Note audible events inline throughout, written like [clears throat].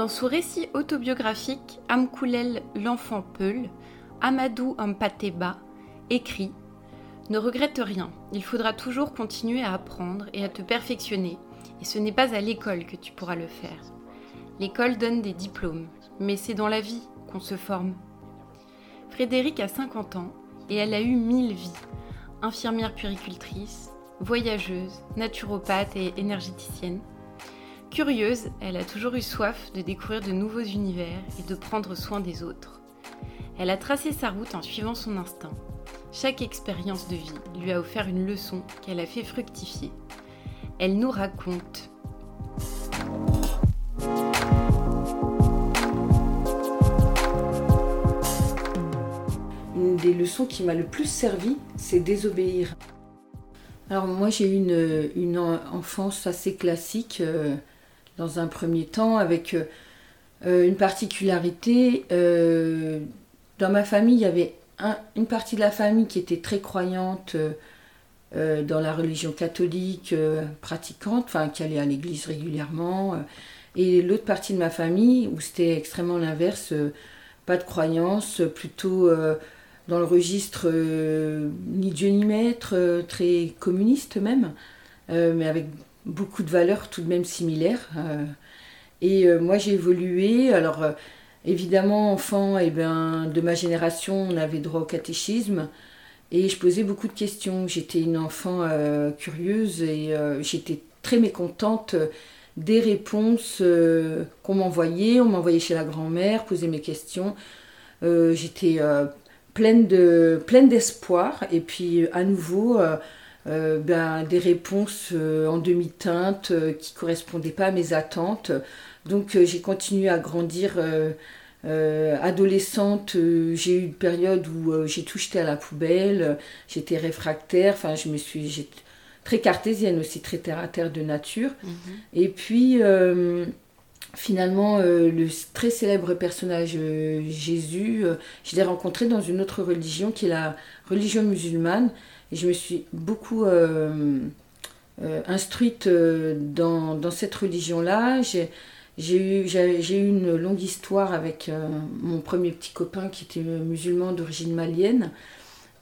Dans son récit autobiographique Amkoulel l'enfant Peul, Amadou Ampateba écrit Ne regrette rien, il faudra toujours continuer à apprendre et à te perfectionner, et ce n'est pas à l'école que tu pourras le faire. L'école donne des diplômes, mais c'est dans la vie qu'on se forme. Frédéric a 50 ans et elle a eu mille vies. Infirmière puéricultrice, voyageuse, naturopathe et énergéticienne. Curieuse, elle a toujours eu soif de découvrir de nouveaux univers et de prendre soin des autres. Elle a tracé sa route en suivant son instinct. Chaque expérience de vie lui a offert une leçon qu'elle a fait fructifier. Elle nous raconte. Une des leçons qui m'a le plus servi, c'est désobéir. Alors moi j'ai eu une, une enfance assez classique. Euh, dans un premier temps, avec euh, euh, une particularité. Euh, dans ma famille, il y avait une partie de la famille qui était très croyante dans la religion catholique, pratiquante, enfin qui allait à l'église régulièrement. et l'autre partie de ma famille, où c'était extrêmement l'inverse, pas de croyance, plutôt dans le registre ni Dieu ni maître, très communiste même, mais avec beaucoup de valeurs tout de même similaires. Euh, et euh, moi j'ai évolué, alors euh, évidemment enfant eh ben, de ma génération on avait droit au catéchisme et je posais beaucoup de questions. J'étais une enfant curieuse et j'étais très mécontente des réponses qu'on m'envoyait. On m'envoyait chez la grand-mère, poser mes questions. J'étais pleine de pleine d'espoir et puis à nouveau euh, ben, des réponses euh, en demi-teinte euh, qui ne correspondaient pas à mes attentes. Donc j'ai continué à grandir. adolescente, j'ai eu une période où j'ai tout jeté à la poubelle, j'étais réfractaire, enfin je me suis très cartésienne aussi, très terre à terre de nature. Mhm. Et puis finalement, le très célèbre personnage Jésus, je l'ai rencontré dans une autre religion qui est la religion musulmane. Et je me suis beaucoup euh, euh, instruite euh, dans, cette religion-là. J'ai eu, eu, une longue histoire avec mon premier petit copain qui était musulman d'origine malienne.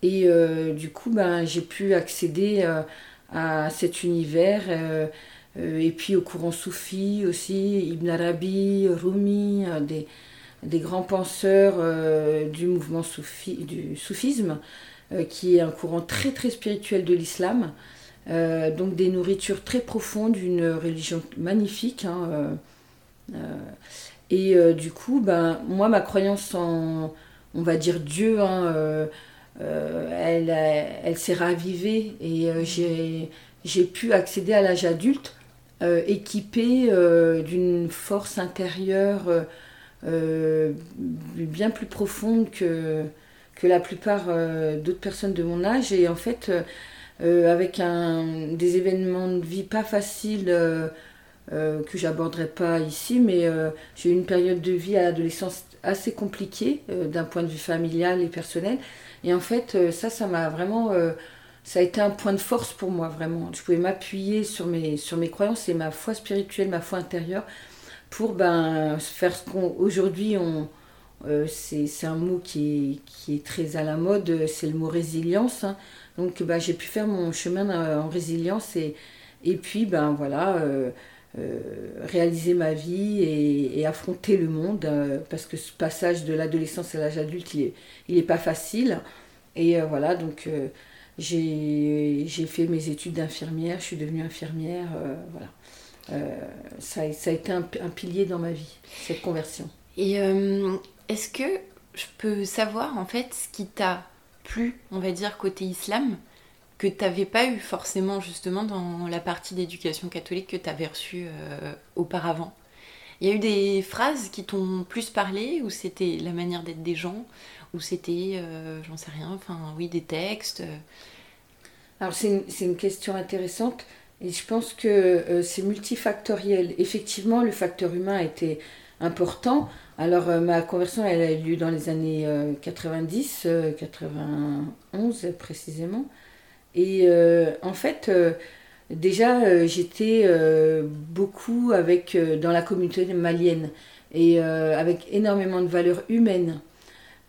Et du coup, ben, j'ai pu accéder à cet univers. et puis au courant soufi aussi, Ibn Arabi, Rumi, des, des grands penseurs du mouvement soufi, du soufisme. Euh, qui est un courant très très spirituel de l'islam. Euh, donc des nourritures très profondes, une religion magnifique. Hein, euh, et du coup, ben, moi, ma croyance en, on va dire, Dieu, hein, elle, elle s'est ravivée et j'ai pu accéder à l'âge adulte équipée d'une force intérieure bien plus profonde que, que la plupart euh, d'autres personnes de mon âge. Et en fait, euh, euh, avec un, des événements de vie pas faciles que j'aborderai pas ici, mais j'ai eu une période de vie à l'adolescence assez compliquée d'un point de vue familial et personnel. Et en fait, ça, ça m'a vraiment ça a été un point de force pour moi, vraiment. Je pouvais m'appuyer sur mes, sur mes croyances et ma foi spirituelle, ma foi intérieure, pour ben, faire ce qu'aujourd'hui on, euh, c'est un mot qui est, très à la mode, c'est le mot résilience. Hein. Donc bah, j'ai pu faire mon chemin en résilience et, et puis ben voilà, euh, euh, réaliser ma vie et, affronter le monde parce que ce passage de l'adolescence à l'âge adulte, il n'est est pas facile. Et voilà, donc j'ai fait mes études d'infirmière, je suis devenue infirmière, voilà. Ça, ça, a été un, pilier dans ma vie, cette conversion. Est-ce que je peux savoir en fait ce qui t'a plu, on va dire, côté islam, que tu n'avais pas eu forcément justement dans la partie d'éducation catholique que tu avais reçue euh, auparavant? Il y a eu des phrases qui t'ont plus parlé, ou c'était la manière d'être des gens, ou c'était, euh, j'en sais rien, enfin oui, des textes euh? Alors c'est une, une, question intéressante. Et je pense que c'est multifactoriel. Effectivement, le facteur humain a été important. Alors euh, ma conversion, elle a eu lieu dans les années 90, euh, 91 euh, précisément. Et en fait, déjà, j'étais beaucoup avec, dans la communauté malienne et avec énormément de valeurs humaines.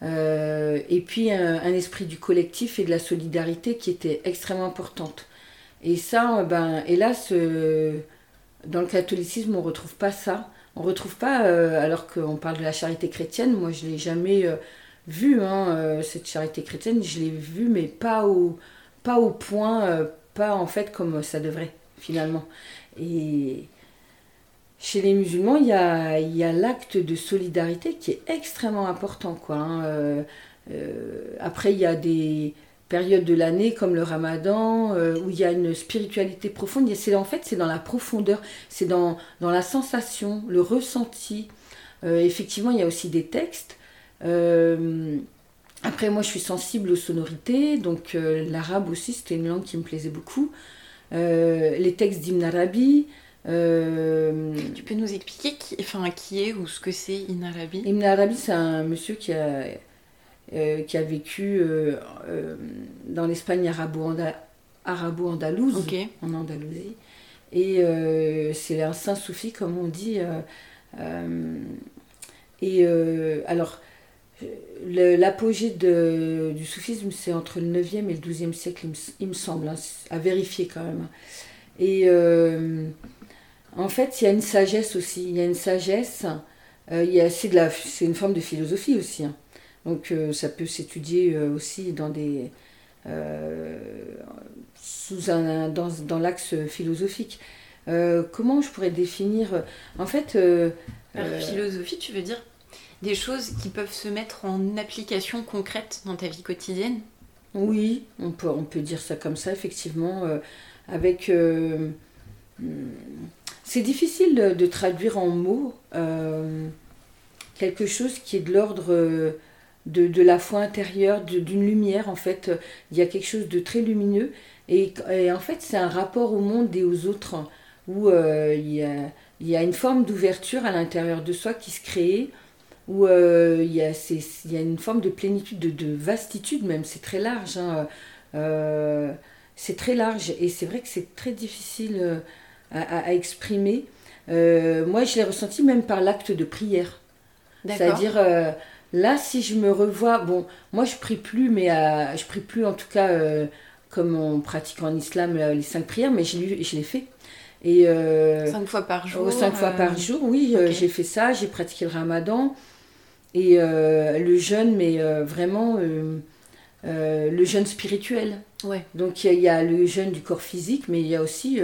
et puis un, esprit du collectif et de la solidarité qui était extrêmement importante. Et ça, ben, hélas, dans le catholicisme, on ne retrouve pas ça. On ne retrouve pas, alors qu'on parle de la charité chrétienne, moi je ne l'ai jamais vu, hein, euh, cette charité chrétienne, je l'ai vu, mais pas au, pas au point, euh, pas en fait comme ça devrait, finalement. Et chez les musulmans, il y a, l'acte de solidarité qui est extrêmement important. Quoi, hein. euh, après, il y a des périodes de l'année comme le ramadan, où il y a une spiritualité profonde. C'est, en fait, c'est dans la profondeur, c'est dans, dans la sensation, le ressenti. effectivement, il y a aussi des textes euh, après, moi, je suis sensible aux sonorités, donc euh, l'arabe aussi, c'était une langue qui me plaisait beaucoup. Euh, les textes d'Ibn Arabi. Tu peux nous expliquer qui, enfin, qui est ou ce que c'est Ibn Arabi? Ibn Arabi, c'est un monsieur qui a, qui a vécu dans l'Espagne arabo-andalouse, en Andalousie. Et c'est un saint soufi, comme on dit. et alors, L'apogée du soufisme, c'est entre le 9e et le 12e siècle, il me, semble, hein, à vérifier quand même. Et euh, en fait, il y a une sagesse aussi. Il y a une sagesse. Euh, c'est, une forme de philosophie aussi. Hein. Donc, euh, ça peut s'étudier aussi dans des. sous un, dans, dans l'axe philosophique. comment je pourrais définir. En fait. philosophie, tu veux dire des choses qui peuvent se mettre en application concrète dans ta vie quotidienne? Oui, on peut, on peut dire ça comme ça, effectivement. Euh, avec. Euh, hmm, c'est difficile de, traduire en mots euh, quelque chose qui est de l'ordre de, la foi intérieure, d'une lumière, en fait. Il y a quelque chose de très lumineux. Et, en fait, c'est un rapport au monde et aux autres où il y, a, il, y a, une forme d'ouverture à l'intérieur de soi qui se crée où euh, il, y a, y, a, une forme de plénitude, de, vastitude même, c'est très large. Hein. Euh, c'est très large et c'est vrai que c'est très difficile euh, à, exprimer. moi, je l'ai ressenti même par l'acte de prière. C'est-à-dire, là, si je me revois, bon, moi je prie plus, mais je prie plus en tout cas comme on pratique en islam les cinq prières, mais je, je l'ai fait. Et, cinq fois par jour Cinq fois par jour, oui, j'ai fait ça, j'ai pratiqué le ramadan. Et euh, le jeûne, mais euh, vraiment euh, le jeûne spirituel. Ouais. Donc il y, a le jeûne du corps physique, mais il y a aussi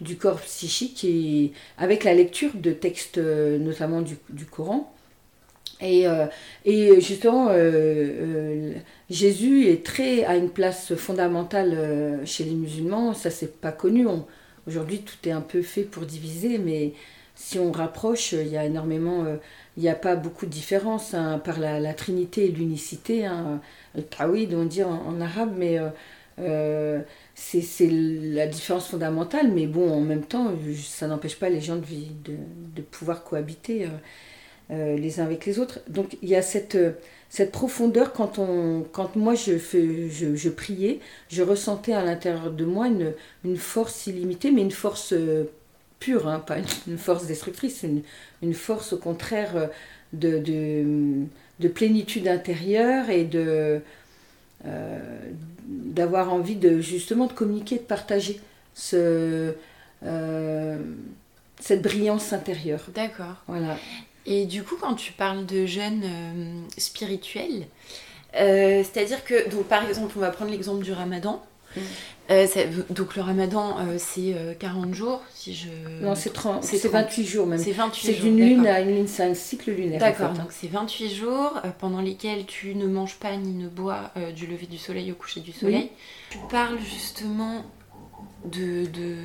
du corps psychique et avec la lecture de textes, notamment du, du Coran. Et, et, justement, Jésus est très, a une place fondamentale chez les musulmans. Ça, c'est pas connu. Aujourd'hui, tout est un peu fait pour diviser, mais si on rapproche, il y a énormément il n'y a pas beaucoup de différence hein, par la, trinité et l'unicité. Hein, le tawhid, on dit en, arabe, mais euh, euh, c'est la différence fondamentale. Mais bon, en même temps, ça n'empêche pas les gens de, de pouvoir cohabiter euh, les uns avec les autres. Donc il y a cette, cette profondeur quand, on, quand moi je, fais, je, je priais, je ressentais à l'intérieur de moi une, une force illimitée, mais une force pure, hein, pas une, force destructrice, une, une, force au contraire euh, de, de, de plénitude intérieure et de euh, d'avoir envie de justement de communiquer, de partager ce, euh, cette brillance intérieure. D'accord. Voilà. Et du coup, quand tu parles de jeûne spirituel, c'est-à-dire que, donc par exemple, on va prendre l'exemple du ramadan. Mm. Euh, donc le ramadan, euh, c'est 40 euh, jours, si je... Non, c'est 28 jours même. C'est 28 C'est d'une lune à une lune, c'est un cycle lunaire. D'accord, hein. donc c'est 28 jours pendant lesquels tu ne manges pas ni ne bois du lever du soleil au coucher du soleil. Tu parles justement de, de,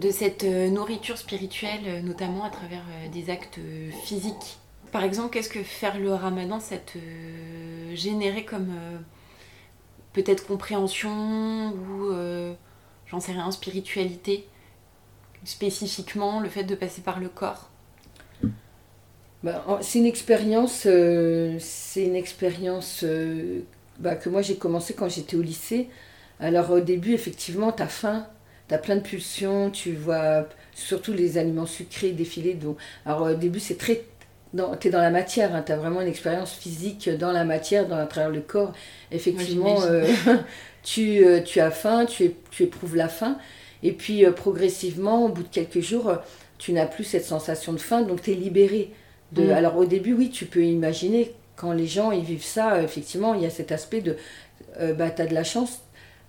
de cette nourriture spirituelle, notamment à travers des actes physiques. Par exemple, qu'est-ce que faire le ramadan, ça te générait comme peut-être compréhension ou euh, j'en sais rien, spiritualité spécifiquement, le fait de passer par le corps? Bah, C'est une expérience, euh, c'est une expérience euh, bah, que moi j'ai commencé quand j'étais au lycée. Alors au début, effectivement, tu as as plein de pulsions, tu vois surtout les aliments sucrés défiler. Donc, alors au début, c'est très. Tu es dans la matière, hein, tu as vraiment une expérience physique dans la matière, dans travers le corps. Effectivement, euh, [laughs] tu, euh, tu as faim, tu, tu éprouves la faim. Et puis euh, progressivement, au bout de quelques jours, tu n'as plus cette sensation de faim, donc tu es libéré. De... Mm. Alors au début, oui, tu peux imaginer, quand les gens ils vivent ça, effectivement, il y a cet aspect de, bah, tu as de la chance,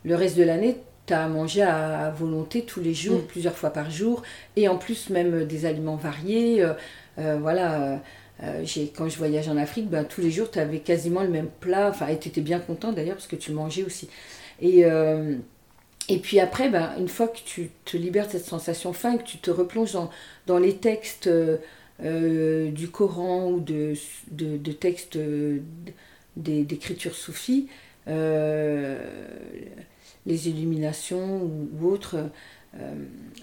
le reste de l'année, tu as à manger à, volonté tous les jours, mm. plusieurs fois par jour, et en plus même des aliments variés. Euh, euh, voilà, euh, quand je voyage en Afrique, ben, tous les jours tu avais quasiment le même plat, enfin, et tu étais bien content d'ailleurs parce que tu mangeais aussi. Et, et puis après, ben, une fois que tu te libères de cette sensation faim, que tu te replonges dans, dans les textes du Coran ou de, de, de textes d'écriture soufie, les illuminations ou, autres, euh,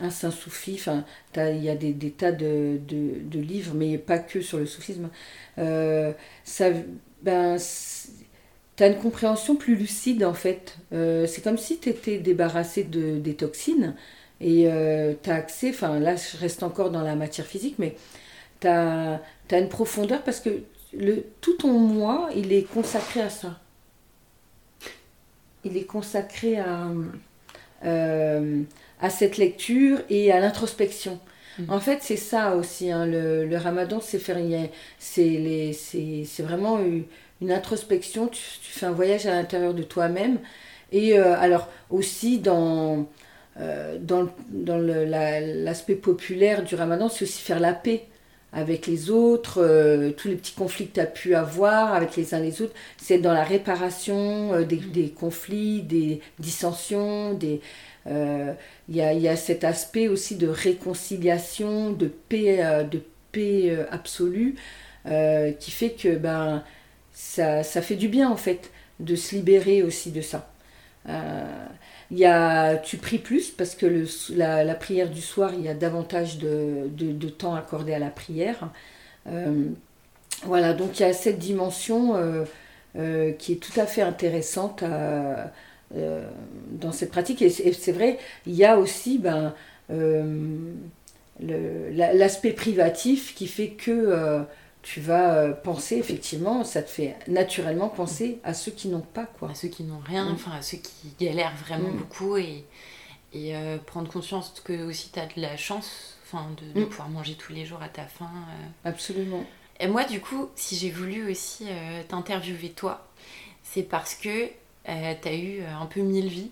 un saint soufi, il y a des, tas de, livres, mais pas que sur le soufisme. Euh, ça, ben, tu as une compréhension plus lucide en fait. Euh, c'est comme si tu étais débarrassé de, des toxines et tu as accès, enfin là je reste encore dans la matière physique, mais tu as, as, une profondeur parce que le, tout ton moi, il est consacré à ça il est consacré à, euh, à cette lecture et à l'introspection. Mm. En fait, c'est ça aussi, hein, le, ramadan, c'est c'est vraiment une introspection, tu, fais un voyage à l'intérieur de toi-même. Et euh, alors aussi dans, euh, dans, dans l'aspect populaire du ramadan, c'est aussi faire la paix avec les autres, euh, tous les petits conflits que tu as pu avoir avec les uns les autres, c'est dans la réparation euh, des, conflits, des dissensions, des... Euh, il y, a, y, a, cet aspect aussi de réconciliation, de paix, de paix absolue, qui fait que ben, ça, ça, fait du bien en fait de se libérer aussi de ça. Il y a, tu pries plus parce que le, la, prière du soir, il y a davantage de, temps accordé à la prière. Euh, voilà, donc il y a cette dimension euh, euh, qui est tout à fait intéressante dans cette pratique. Et c'est vrai, il y a aussi ben, l'aspect privatif qui fait que tu vas euh, penser effectivement, ça te fait naturellement penser à ceux qui n'ont pas quoi. À ceux qui n'ont rien, mm. enfin à ceux qui galèrent vraiment mm. beaucoup et, et euh, prendre conscience que aussi tu as de la chance enfin, de, mm. pouvoir manger tous les jours à ta faim. Euh. Absolument. Et moi du coup, si j'ai voulu aussi t'interviewer toi, c'est parce que tu as eu un peu mille vies,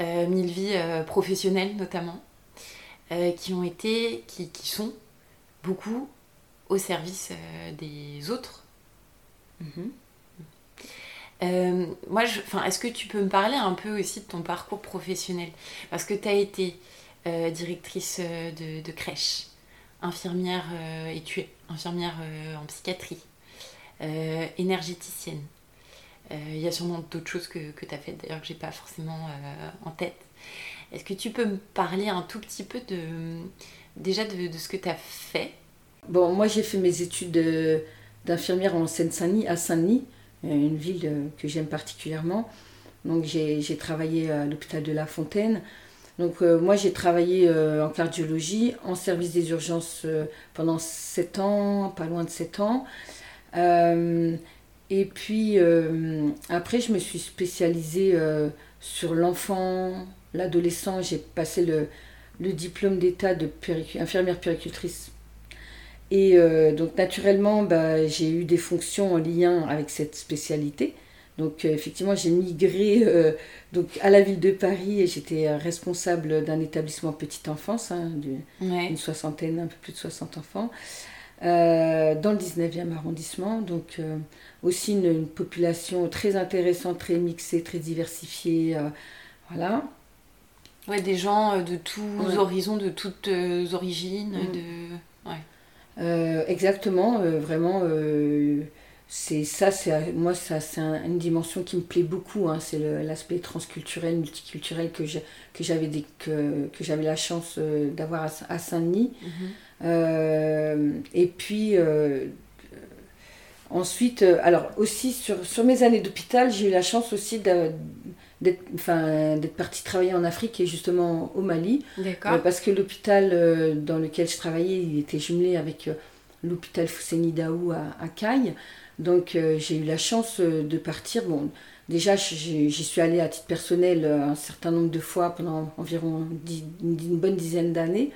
mille vies professionnelles notamment, qui ont été, qui, qui sont beaucoup au service euh, des autres. Mhm. Euh, moi, est-ce que tu peux me parler un peu aussi de ton parcours professionnel? Parce que tu as été euh, directrice de, crèche, infirmière, et tu es infirmière en psychiatrie, énergéticienne. Il y a sûrement d'autres choses que, que tu as faites, d'ailleurs, que j'ai pas forcément en tête. Est-ce que tu peux me parler un tout petit peu de, déjà de, de ce que tu as fait Bon, moi j'ai fait mes études d'infirmière en Seine-Saint-Denis, à Saint-Denis, euh, une ville euh, que j'aime particulièrement. Donc j'ai travaillé à l'hôpital de La Fontaine. Donc euh, moi j'ai travaillé en cardiologie, en service des urgences pendant 7 ans, pas loin de 7 ans. et puis après je me suis spécialisée sur l'enfant, l'adolescent. J'ai passé le, le diplôme d'état de infirmière péricultrice et euh, donc naturellement, bah, j'ai eu des fonctions en lien avec cette spécialité. Donc euh, effectivement, j'ai migré euh, donc, à la ville de Paris et j'étais responsable d'un établissement petite enfance, hein, d'une soixantaine, un peu plus de 60 enfants, dans le 19e arrondissement. Donc aussi une, population très intéressante, très mixée, très diversifiée. voilà. Ouais, des gens de tous horizons, de toutes origines. Mm. De... Ouais. Euh, exactement, euh, vraiment, euh, c'est ça, c'est moi ça, c'est une dimension qui me plaît beaucoup. Hein, c'est l'aspect transculturel, multiculturel que que j'avais que, que j'avais la chance d'avoir à, Saint-Denis. Mhm. et puis ensuite, alors aussi sur, sur mes années d'hôpital, j'ai eu la chance aussi d'être enfin, partie travailler en Afrique et justement au Mali. D'accord. parce que l'hôpital dans lequel je travaillais, il était jumelé avec l'hôpital Fousseni Daou à, à Caille. Donc j'ai eu la chance de partir. Bon, déjà j'y suis allée à titre personnel un certain nombre de fois pendant environ une bonne dizaine d'années,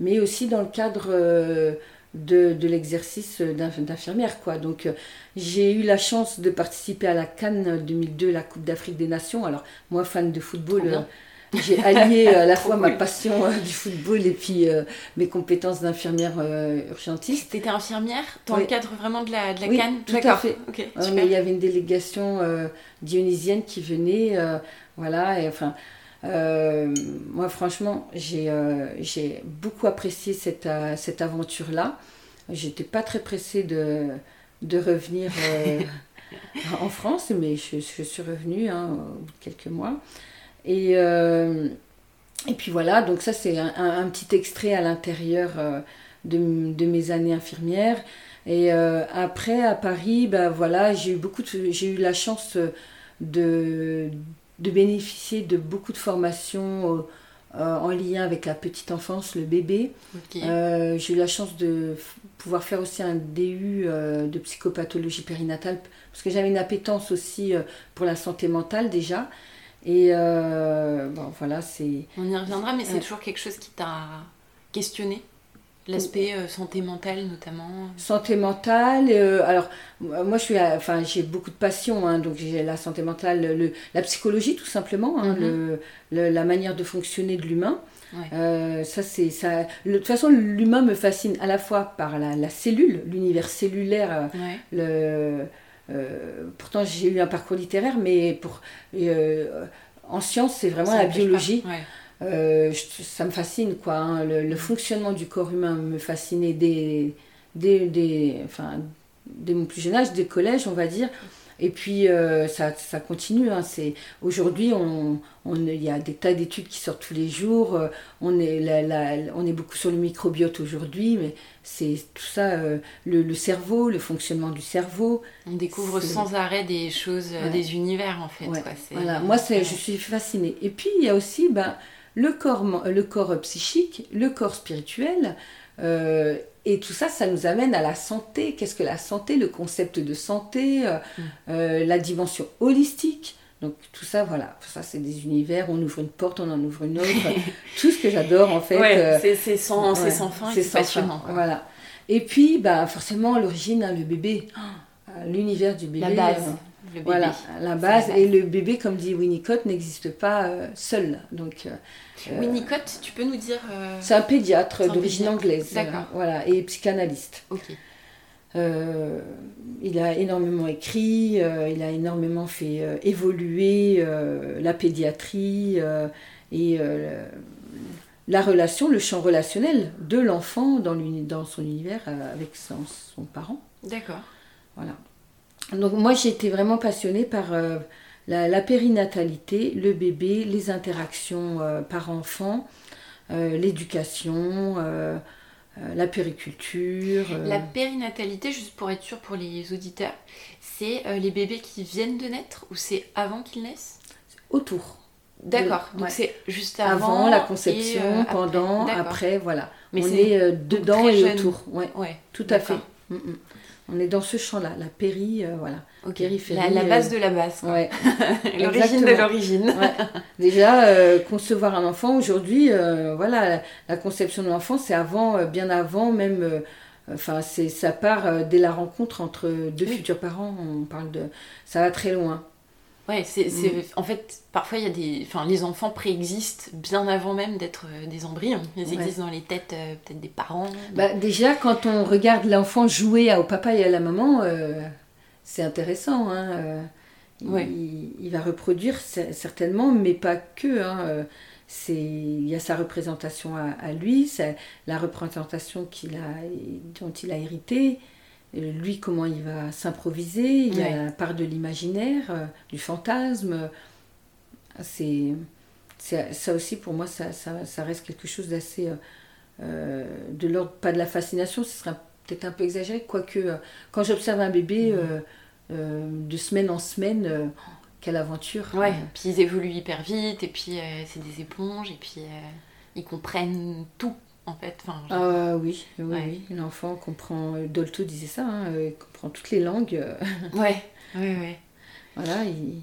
mais aussi dans le cadre de, de l'exercice d'infirmière. quoi. Donc euh, j'ai eu la chance de participer à la Cannes 2002, la Coupe d'Afrique des Nations. Alors moi, fan de football, euh, j'ai allié à la [laughs] fois ma passion euh, du football et puis mes compétences d'infirmière urgentiste. Tu étais infirmière dans le cadre vraiment de la, de la oui, Cannes Tout à fait. mais il y avait une délégation dionysienne qui venait. voilà, et enfin euh, moi, franchement, j'ai euh, beaucoup apprécié cette, euh, cette aventure-là. J'étais pas très pressée de, de revenir [laughs] en France, mais je, je suis revenue hein, au bout de quelques mois. Et, et puis voilà, donc ça, c'est un, un, petit extrait à l'intérieur de, de, mes années infirmières. Et après, à Paris, ben voilà, j'ai eu beaucoup, j'ai eu la chance de de bénéficier de beaucoup de formations euh, euh, en lien avec la petite enfance, le bébé. Euh, j'ai eu la chance de pouvoir faire aussi un DU de psychopathologie périnatale parce que j'avais une appétence aussi pour la santé mentale déjà. Et bon, voilà, c'est. On y reviendra, mais c'est toujours quelque chose qui t'a questionné? L'aspect euh, santé mentale notamment Santé mentale, euh, alors moi je suis, enfin j'ai beaucoup de passion, hein, donc j'ai la santé mentale, le, la psychologie tout simplement, hein, mhm. le, la manière de fonctionner de l'humain. Euh, ça c'est ça. de toute façon l'humain me fascine à la fois par la, la cellule, l'univers cellulaire. Le, pourtant j'ai eu un parcours littéraire, mais pour en sciences c'est vraiment la biologie. Euh, ça me fascine, quoi. Hein. Le, fonctionnement du corps humain me fascinait dès, dès, enfin, dès mon plus jeune âge, dès collège, on va dire. Et puis euh, ça, ça, continue. Hein. C'est aujourd'hui, on, on, il y a des tas d'études qui sortent tous les jours. Euh, on est, la, on est beaucoup sur le microbiote aujourd'hui, mais c'est tout ça, le, le, cerveau, le fonctionnement du cerveau. On découvre sans arrêt des choses, des univers en fait. Voilà. Moi, je suis fascinée. Et puis il y a aussi, ben, le corps, le corps psychique, le corps spirituel. Euh, et tout ça, ça nous amène à la santé. Qu'est-ce que la santé Le concept de santé, euh, mm. euh, la dimension holistique. Donc tout ça, voilà, ça c'est des univers, on ouvre une porte, on en ouvre une autre. [laughs] tout ce que j'adore en fait. Ouais, c'est sans, sans, fin, c'est passionnant. Voilà. Et puis, bah, forcément, l'origine, hein, le bébé, l'univers du bébé. La base. Voilà, la base. Et le bébé, comme dit Winnicott, n'existe pas euh, seul. Donc, euh, Winnicott, tu peux nous dire euh, C'est un pédiatre d'origine anglaise. D'accord. voilà, et psychanalyste. Ok. il a énormément écrit, il a énormément fait évoluer la pédiatrie et la relation, le champ relationnel de l'enfant dans, dans son univers avec son, son parent. D'accord. Voilà. Donc moi j'ai été vraiment passionnée par euh, la, périnatalité, le bébé, les interactions euh, par-enfant, euh, l'éducation, la périculture. La périnatalité, juste pour être sûr pour les auditeurs, c'est les bébés qui viennent de naître ou c'est avant qu'ils naissent? Autour. D'accord, donc c'est juste avant, la conception, pendant, après, voilà. Mais On est, dedans et autour. Ouais, ouais tout à fait. Mm, mm. On est dans ce champ-là, la péri, euh, voilà. Périphérie. La, base euh, de la base. Ouais. [laughs] l'origine de l'origine. Déjà, euh, concevoir un enfant aujourd'hui, voilà, la, conception de l'enfant, c'est avant, bien avant même. Enfin, c'est ça part dès la rencontre entre deux futurs parents. On parle de, ça va très loin. Ouais, c'est, mm. en fait, parfois il y a des, enfin, les enfants préexistent bien avant même d'être euh, des embryons. Ils existent dans les têtes euh, peut-être des parents. Bah, déjà, quand on regarde l'enfant jouer au papa et à la maman, euh, c'est intéressant. Hein, il, va reproduire certainement, mais pas que. Hein, c'est, il y a sa représentation à, à lui, la représentation qu'il a, dont il a hérité lui, comment il va s'improviser? Il y a la part de l'imaginaire, euh, du fantasme. C'est, ça aussi, pour moi, ça, ça, reste quelque chose d'assez. Euh, euh, de l'ordre, pas de la fascination, ce serait peut-être un peu exagéré, quoique quand j'observe un bébé de semaine en semaine, quelle aventure. Ouais, puis ils évoluent hyper vite, et puis c'est des éponges, et puis ils comprennent tout en fait. Enfin, ah oui, oui, l'enfant comprend, Dolto disait ça, hein, il comprend toutes les langues. ouais, ouais, ouais. Voilà, il,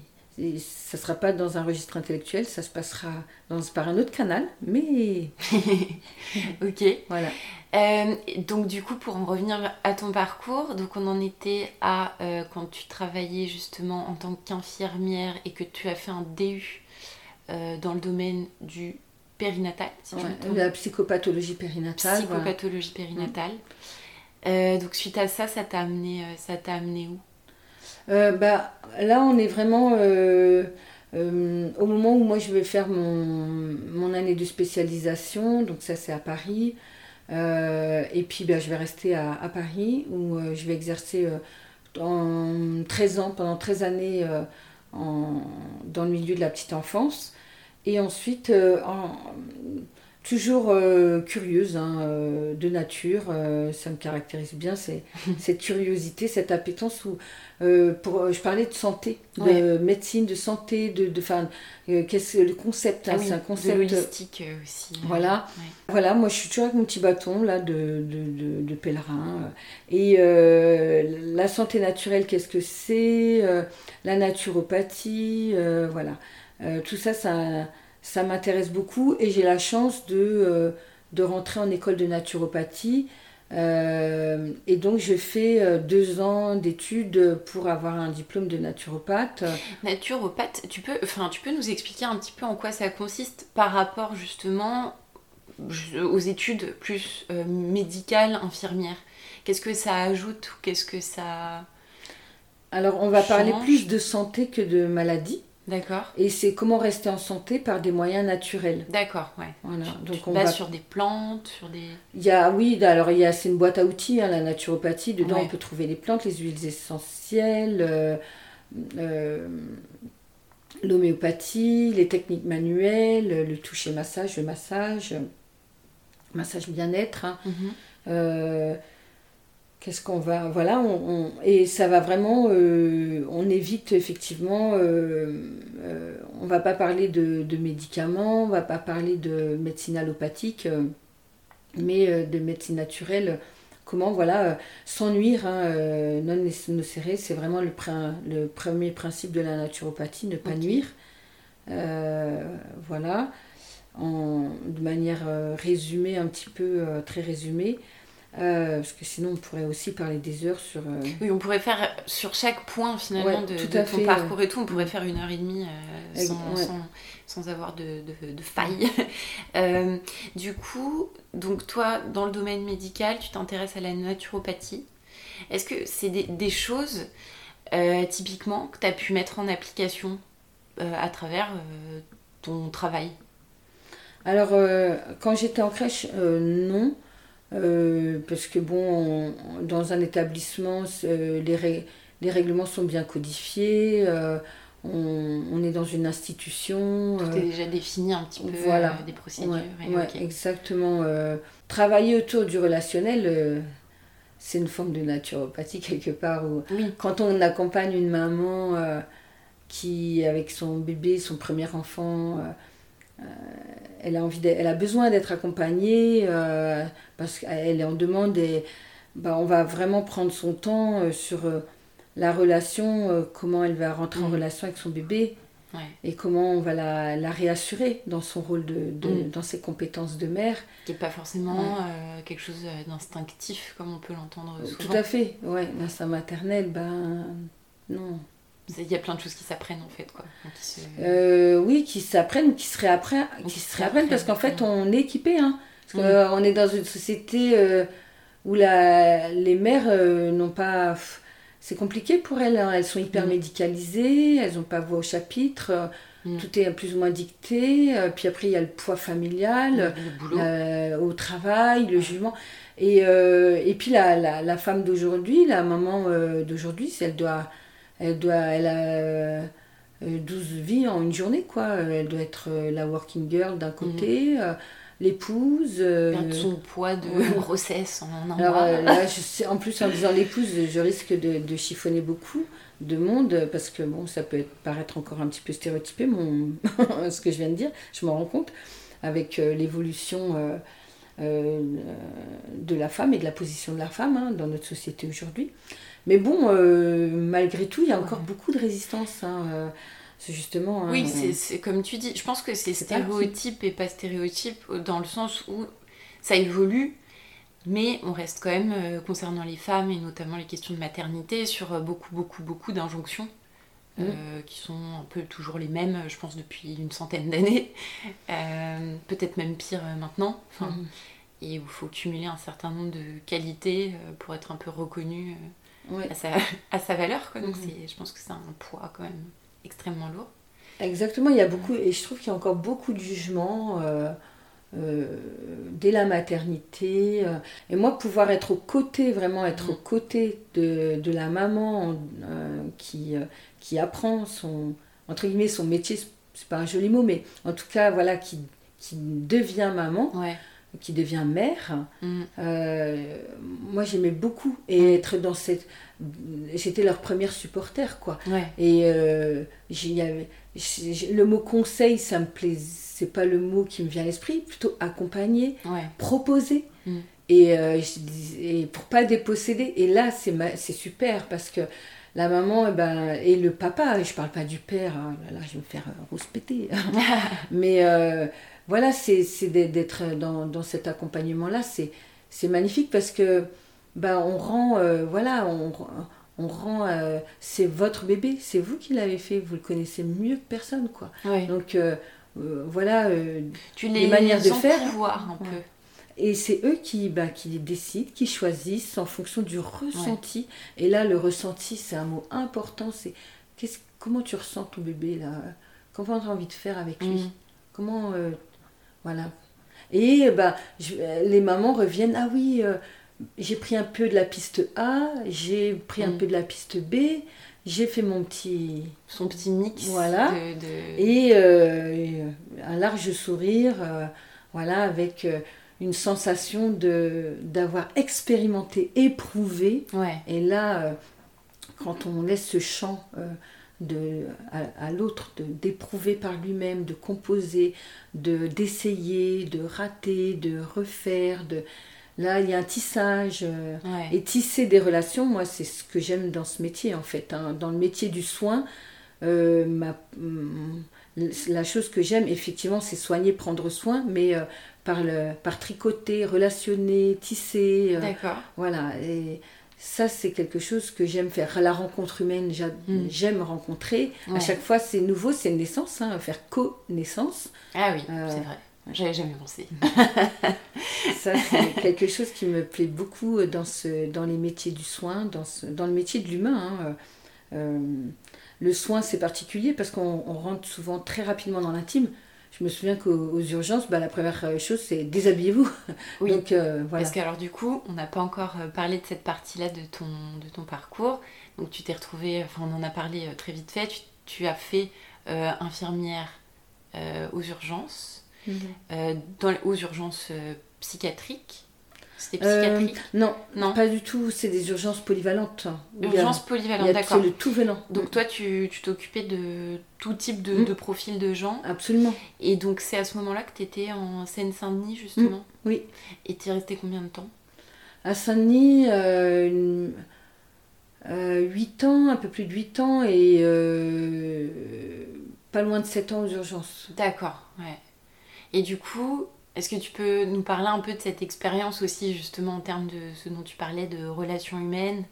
ça ne sera pas dans un registre intellectuel, ça se passera dans, par un autre canal, mais... [laughs] ok. Voilà. Euh, donc du coup, pour en revenir à ton parcours, donc on en était à euh, quand tu travaillais justement en tant qu'infirmière et que tu as fait un DU euh, dans le domaine du périnatal, si La psychopathologie périnatale. Psychopathologie périnatale. Mm. donc suite à ça, ça t'a amené, ça t'a amené où? Bah, Là, on est vraiment au moment où moi je vais faire mon, mon année de spécialisation, donc ça c'est à Paris. Euh, et puis ben, je vais rester à, Paris où euh, je vais exercer euh, 13 ans, pendant 13 années dans le milieu de la petite enfance. Et ensuite, en, toujours euh, curieuse hein, euh, de nature, euh, ça me caractérise bien, c'est [laughs] cette curiosité, cette appétence où pour, je parlais de santé, de médecine, de santé, de, de qu'est-ce le concept, hein, ah c'est un concept holistique aussi. Voilà, voilà, moi je suis toujours avec mon petit bâton là de, de, de pèlerin et la santé naturelle, qu'est-ce que c'est, la naturopathie, voilà, tout ça, ça ça m'intéresse beaucoup et j'ai la chance de, euh, de rentrer en école de naturopathie. Euh, et donc, je fais euh, deux ans d'études pour avoir un diplôme de naturopathe. Naturopathe, tu peux, enfin, tu peux nous expliquer un petit peu en quoi ça consiste par rapport justement aux études plus médicales, infirmières? Qu'est-ce que ça ajoute ou qu'est-ce que ça. Alors, on va parler plus de santé que de maladie. D'accord. Et c'est comment rester en santé par des moyens naturels. D'accord, ouais. Voilà. Donc on va sur des plantes, sur des. Il y a, oui, alors il y a, c'est une boîte à outils, hein, la naturopathie. Dedans, on peut trouver les plantes, les huiles essentielles, euh, euh, l'homéopathie, les techniques manuelles, le toucher massage, le massage, massage bien-être. Hein. Mhm. Euh, Qu'est-ce qu'on va. Voilà, on, et ça va vraiment. Euh, on évite effectivement. Euh, euh, on va pas parler de, médicaments, on va pas parler de médecine allopathique, mais de médecine naturelle. Comment, voilà, sans nuire, hein, non nocere, c'est vraiment le, le, premier principe de la naturopathie, ne pas nuire. voilà, en, de manière résumée, un petit peu très résumée. Euh, parce que sinon, on pourrait aussi parler des heures sur. Euh, oui, on pourrait faire sur chaque point finalement de, ton parcours et tout, on pourrait faire une heure et demie euh, sans, avoir de, de, faille. [laughs] du coup, donc toi, dans le domaine médical, tu t'intéresses à la naturopathie. Est-ce que c'est des, des, choses typiquement que tu as pu mettre en application à travers ton travail? Alors, quand j'étais en crèche, non. Euh, parce que bon, dans un établissement, les, les, règlements sont bien codifiés, euh, on, est dans une institution. Tout est euh, déjà défini un petit peu, voilà. des procédures. Ouais, exactement. travailler autour du relationnel, c'est une forme de naturopathie quelque part. Où, Quand on accompagne une maman qui, avec son bébé, son premier enfant, elle a, envie elle a besoin d'être accompagnée euh, parce qu'elle est en demande et bah, on va vraiment prendre son temps euh, sur euh, la relation, comment elle va rentrer en mm. relation avec son bébé et comment on va la, la, réassurer dans son rôle, de, mm. dans ses compétences de mère. Qui n'est pas forcément quelque chose d'instinctif comme on peut l'entendre souvent. Tout à fait, ouais, l'instinct maternel, ben non. Il y a plein de choses qui s'apprennent en fait. Quoi. Euh, oui, qui s'apprennent, qui se réapprennent, qui se réapprennent parce qu'en fait on est équipé. Hein, parce qu'on mm. est dans une société euh, où la, les mères euh, n'ont pas. C'est compliqué pour elles, hein. elles sont hyper mm. médicalisées, elles n'ont pas voix au chapitre, mm. tout est plus ou moins dicté. puis après il y a le poids familial, au travail, le jugement. Et, et puis la, la, la femme d'aujourd'hui, la maman d'aujourd'hui, elle doit elle, doit, elle a 12 euh, vies en une journée, quoi. Elle doit être euh, la working girl d'un côté, euh, l'épouse. euh, son poids de ouais. grossesse en un Alors euh, là, je sais- en plus en disant l'épouse, je risque de, de chiffonner beaucoup de monde parce que bon, ça peut paraître encore un petit peu stéréotypé, mon, [laughs] ce que je viens de dire, je m'en rends compte, avec euh, l'évolution de la femme et de la position de la femme hein, dans notre société aujourd'hui. Mais bon, euh, malgré tout, il y a encore Ouais. beaucoup de résistance. hein, euh, c'est justement. hein, Oui, c'est- comme tu dis. Je pense que c'est pas stéréotype et pas stéréotype dans le sens où ça évolue, mais on reste quand même, euh, concernant les femmes et notamment les questions de maternité, sur beaucoup, beaucoup, beaucoup d'injonctions. Mm. qui sont un peu toujours les mêmes, je pense, depuis une centaine d'années. [laughs] Peut-être même pire maintenant. Enfin, Mhm. Et où il faut cumuler un certain nombre de qualités pour être un peu reconnu ouais. à, sa, à sa valeur. Quoi. Donc Mhm. je pense que c'est un poids quand même extrêmement lourd. Exactement, il y a beaucoup, et je trouve qu'il y a encore beaucoup de jugements euh, euh, dès la maternité. euh, et moi, pouvoir être aux côtés, vraiment être aux côtés de, de la maman qui, qui apprend son, entre guillemets, son métier, c'est pas un joli mot, mais en tout cas, voilà, qui, qui devient maman, Ouais. Qui devient mère, Mm. euh, moi j'aimais beaucoup. Et être dans cette. J'étais leur première supporter, quoi. Ouais. Et euh, avais- le mot conseil, ça me c'est pas le mot qui me vient à l'esprit, plutôt accompagner, Ouais. proposer. Mm. Et, euh, et pour pas déposséder. Et là, c'est ma- c'est super parce que la maman eh ben, et le papa, je parle pas du père, hein, là, là, je vais me faire euh, rouspéter. [laughs] Mais voilà, c'est d'être- dans, dans cet accompagnement-là, c'est c'est magnifique parce que ben, on rend, euh, voilà, on, on rend, euh, c'est votre bébé, c'est vous qui l'avez fait, vous le connaissez mieux que personne, quoi. Donc euh, voilà, Tu les les, manières de faire. voir un Ouais. peu. et c'est eux qui, bah, qui décident, qui choisissent en fonction du ressenti. Et là, le ressenti, c'est un mot important. C'est qu'est-ce, comment tu ressens ton bébé là? Comment tu as envie de faire avec lui? Mm. Comment, voilà. Et bah, je- euh, les mamans reviennent. Ah oui, euh, j'ai pris un peu de la piste A, j'ai pris un Mm. peu de la piste B, j'ai fait mon petit Son petit mix Voilà. de, de- et euh, un large sourire, euh, voilà, avec une sensation de d'avoir expérimenté, éprouvé. Ouais. Et là, quand on laisse ce champ de, à, à l'autre, de- d'éprouver par lui-même, de composer, de d'essayer, de rater, de refaire, de là il y a un tissage. euh, Ouais. et tisser des relations, moi, c'est ce que j'aime dans ce métier, en fait. hein. Dans le métier du soin, euh, ma- hum, la chose que j'aime, effectivement, c'est soigner, prendre soin, mais euh, par, le, par tricoter, relationner, tisser. D'accord. voilà. Et ça, c'est quelque chose que j'aime faire. La rencontre humaine, j'a- Mm. j'aime rencontrer. Ouais. À chaque fois, c'est nouveau, c'est une naissance, hein, faire connaissance. Ah oui, Euh, c'est vrai. J'avais jamais pensé. [laughs] Ça, c'est [laughs] quelque chose qui me plaît beaucoup dans, ce, dans les métiers du soin, dans, ce, dans le métier de l'humain. hein. Euh, le soin, c'est particulier parce qu'on on rentre souvent très rapidement dans l'intime. Je me souviens qu'aux aux urgences, bah, la première chose, c'est déshabillez-vous. [laughs] Oui. Donc, euh, voilà. Parce qu'alors du coup, on n'a pas encore euh, parlé de cette partie-là de ton, de ton parcours. Donc tu t'es retrouvée, enfin on en a parlé euh, très vite fait, tu, tu as fait euh, infirmière euh, aux urgences, Mhm. euh, dans, aux urgences euh, psychiatriques. C'était Euh, psychiatrique non, Non, pas du tout. C'est des urgences polyvalentes. où il y a- urgence il polyvalente, y a d'accord. le tout venant. Donc toi, tu t'occupais de tout type de, Mm. de profil de gens. Absolument. Et donc c'est à ce moment-là que tu étais en Seine-Saint-Denis, justement. Oui. Et tu es resté combien de temps? À Saint-Denis, euh, une- euh, 8 ans, un peu plus de 8 ans et euh, pas loin de 7 ans aux urgences. D'accord, ouais. Et du coup, est-ce que tu peux nous parler un peu de cette expérience aussi, justement, en termes de ce dont tu parlais, de relations humaines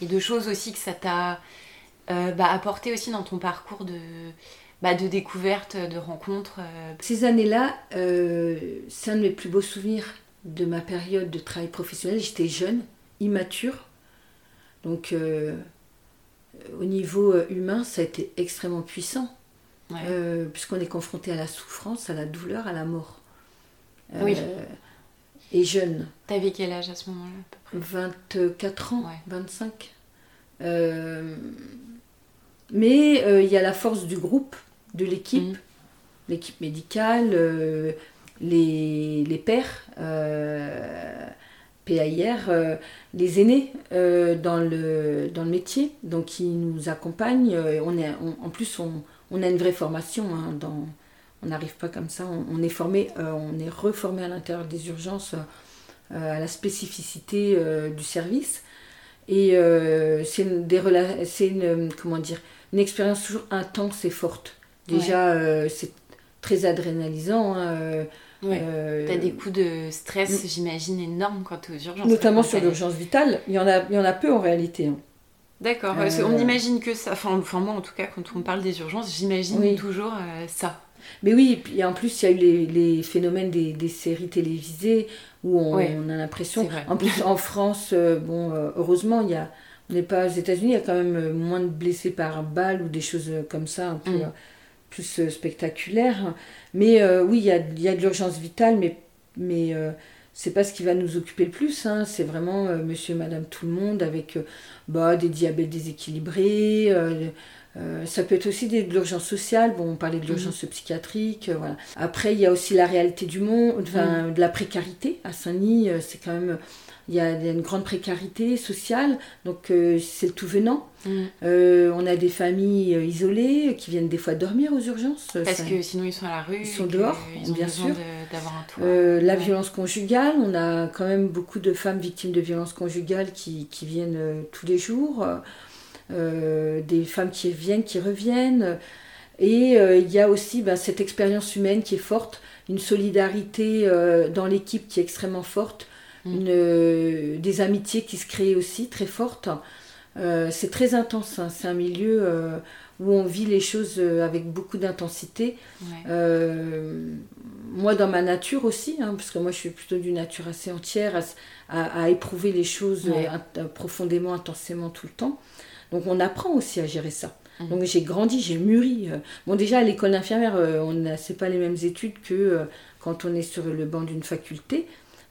et de choses aussi que ça t'a euh, bah, apporté aussi dans ton parcours de, bah, de découverte, de rencontres euh, Ces années-là, euh, c'est un de mes plus beaux souvenirs de ma période de travail professionnel. J'étais jeune, immature. Donc, au niveau humain, ça a été extrêmement puissant. ouais. Puisqu'on est confronté à la souffrance, à la douleur, à la mort. Euh, Oui. Et jeune, T'avais quel âge à ce moment-là à peu près? 24 ans, Ouais. 25. Euh, mais euh, il y a la force du groupe, de l'équipe, Mhm. l'équipe médicale, les, les pères, PAIR, les aînés dans, le, dans le métier, donc qui nous accompagnent. On est, en plus, on, on, a une vraie formation. Hein, dans, on n'arrive pas comme ça. On, est formé, on est reformé à l'intérieur des urgences à la spécificité du service. Et c'est une, une, comment dire, une expérience toujours intense et forte. Déjà, euh, c'est très adrénalisant. Hein, euh, ouais. Euh, T'as des coups de stress, mm. j'imagine, énormes quand aux urgences. Notamment sur l'urgence vitale. Il y, en a, il y en a peu en réalité. Hein. D'accord. On imagine que ça. Enfin, enfin, moi, en tout cas, quand on parle des urgences, j'imagine toujours ça. Mais oui, et en plus, il y a eu les, les phénomènes des, des, séries télévisées où on, on a l'impression. En plus, en France, bon, heureusement, il y a on n'est pas aux États-Unis, il y a quand même euh, moins de blessés par balle ou des choses euh, comme ça, un peu mm. euh, plus spectaculaires. Mais oui, il y a, y a, de l'urgence vitale, mais, mais c'est pas ce qui va nous occuper le plus. Hein. C'est vraiment monsieur et madame tout le monde avec bah, des diabètes déséquilibrés. Ça peut être aussi de l'urgence sociale, bon, on parlait de l'urgence mm. psychiatrique, voilà. Après, il y a aussi la réalité du monde, enfin, mm. de la précarité. À Saint-Denis, c'est quand même il y a une grande précarité sociale, donc euh, c'est le tout venant. Euh, on a des familles euh, isolées qui viennent des fois dormir aux urgences. Parce que sinon ils sont à la rue. Ils sont dehors, bien sûr. la violence conjugale, on a quand même beaucoup de femmes victimes de violences conjugales qui, qui viennent tous les jours. Des femmes qui viennent, qui reviennent. Et il y a aussi ben, cette expérience humaine qui est forte, une solidarité dans l'équipe qui est extrêmement forte une, euh, des amitiés qui se créent aussi très fortes. Euh, c'est très intense, hein. c'est un milieu euh, où on vit les choses avec beaucoup d'intensité. moi, dans ma nature aussi, hein, parce que moi je suis plutôt d'une nature assez entière, à, éprouver les choses profondément, intensément tout le temps. Donc on apprend aussi à gérer ça. Mmh. Donc j'ai grandi, j'ai mûri. Bon déjà à l'école d'infirmière, on n'a c'est pas les mêmes études que quand on est sur le banc d'une faculté.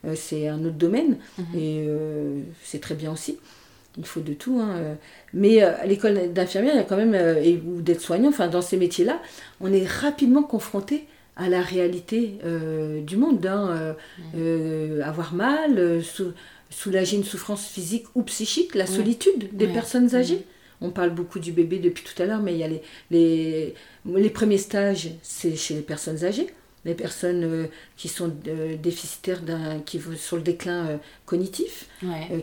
Euh, c'est un autre domaine mhm. et euh, c'est très bien aussi. Il faut de tout. Hein. Mais euh, à l'école d'infirmière, il y a quand même, et, ou d'aide-soignant, enfin dans ces métiers-là, on est rapidement confronté à la réalité du monde. Hein. Mhm. avoir mal, soulager une souffrance physique ou psychique, la solitude des personnes âgées. On parle beaucoup du bébé depuis tout à l'heure, mais il y a les, les, les premiers stages, c'est chez les personnes âgées les personnes euh, qui sont euh, déficitaires, qui vont sur le déclin euh, cognitif,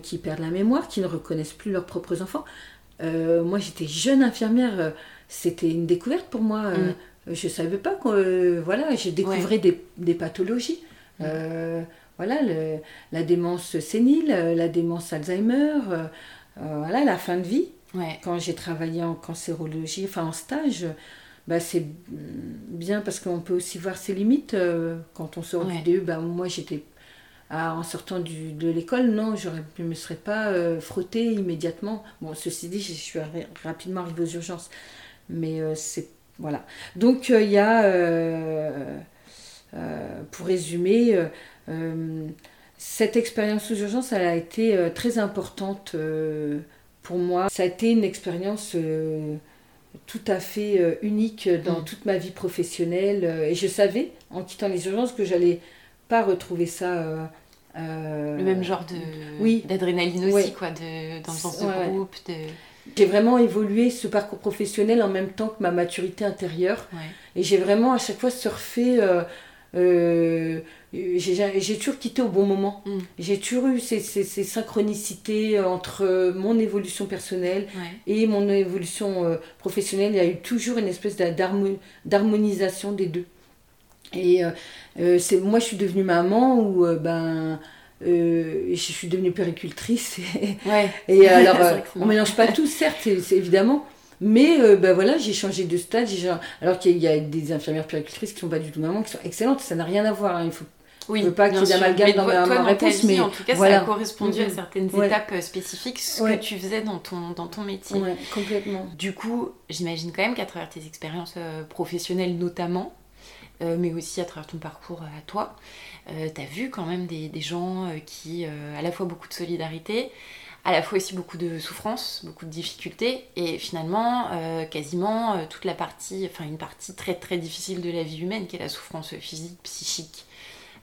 qui perdent la mémoire, qui ne reconnaissent plus leurs propres enfants. moi, j'étais jeune infirmière, c'était une découverte pour moi. Mm. Je ne savais pas que, voilà, j'ai découvert des, pathologies. Mm. Voilà, la démence sénile, la démence Alzheimer, voilà, la fin de vie. Quand j'ai travaillé en cancérologie, enfin en stage, bah, c'est bien parce qu'on peut aussi voir ses limites. Euh, quand on sort du DE, bah, moi j'étais en sortant du, de l'école, non, je ne me serais pas euh, frottée immédiatement. Bon, ceci dit, je suis rapidement arrivée aux urgences. Mais euh, c'est. Voilà. Donc, il y a. pour résumer, cette expérience aux urgences, elle a été très importante pour moi. Ça a été une expérience tout à fait euh, unique dans mm. toute ma vie professionnelle. Euh, et je savais, en quittant les urgences, que j'allais pas retrouver ça. Euh, le même genre de oui. d'adrénaline aussi, quoi, de, dans le sens de groupe. De... J'ai vraiment évolué ce parcours professionnel en même temps que ma maturité intérieure. Et j'ai vraiment à chaque fois surfé j'ai toujours quitté au bon moment. Mm. J'ai toujours eu ces, ces, synchronicités entre mon évolution personnelle et mon évolution euh, professionnelle. Il y a eu toujours une espèce d'harmonisation des deux. Et euh, euh, c'est moi, je suis devenue maman ou ben. je suis devenue péricultrice [laughs] et, et alors [laughs] on mélange pas tout certes c'est évidemment mais euh, ben voilà, j'ai changé de stade. Alors qu'il y a des infirmières péricultrices qui sont pas du tout maman, qui sont excellentes. Ça n'a rien à voir. Hein. Il faut oui, veux pas qu'il y ait d'amalgame dans ma, ma réponse, mais en tout cas, ça a correspondu à mm-hmm. certaines étapes euh, spécifiques, ce que tu faisais dans ton, dans ton métier. complètement. Du coup, j'imagine quand même qu'à travers tes expériences euh, professionnelles notamment, mais aussi à travers ton parcours à toi, tu as vu quand même des, des gens qui, à la fois beaucoup de solidarité, à la fois aussi beaucoup de souffrance, beaucoup de difficultés, et finalement euh, quasiment euh, toute la partie, enfin une partie très très difficile de la vie humaine, qui est la souffrance physique, psychique.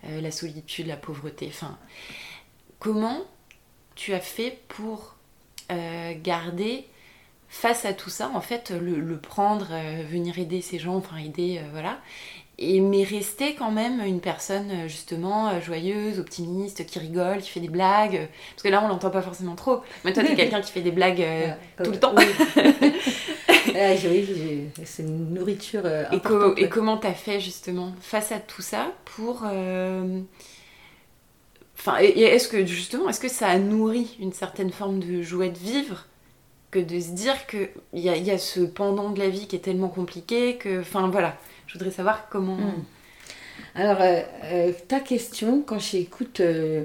la solitude, la pauvreté. Enfin, comment tu as fait pour garder face à tout ça, en fait, le, prendre, venir aider ces gens, enfin aider, voilà, et, mais rester quand même une personne euh, justement euh, joyeuse, optimiste, qui rigole, qui fait des blagues. Parce que là, on l'entend pas forcément trop. Mais toi, t'es [laughs] quelqu'un qui fait des blagues euh, tout le temps. [laughs] Ah, oui, c'est une nourriture et, et, comment t'as fait justement face à tout ça pour... Enfin, est-ce que justement, est-ce que ça a nourri une certaine forme de joie de vivre que de se dire qu'il y a, y a ce pendant de la vie qui est tellement compliqué que... Enfin, voilà. Je voudrais savoir comment. Hmm. Alors, euh, euh, ta question, quand j'écoute euh,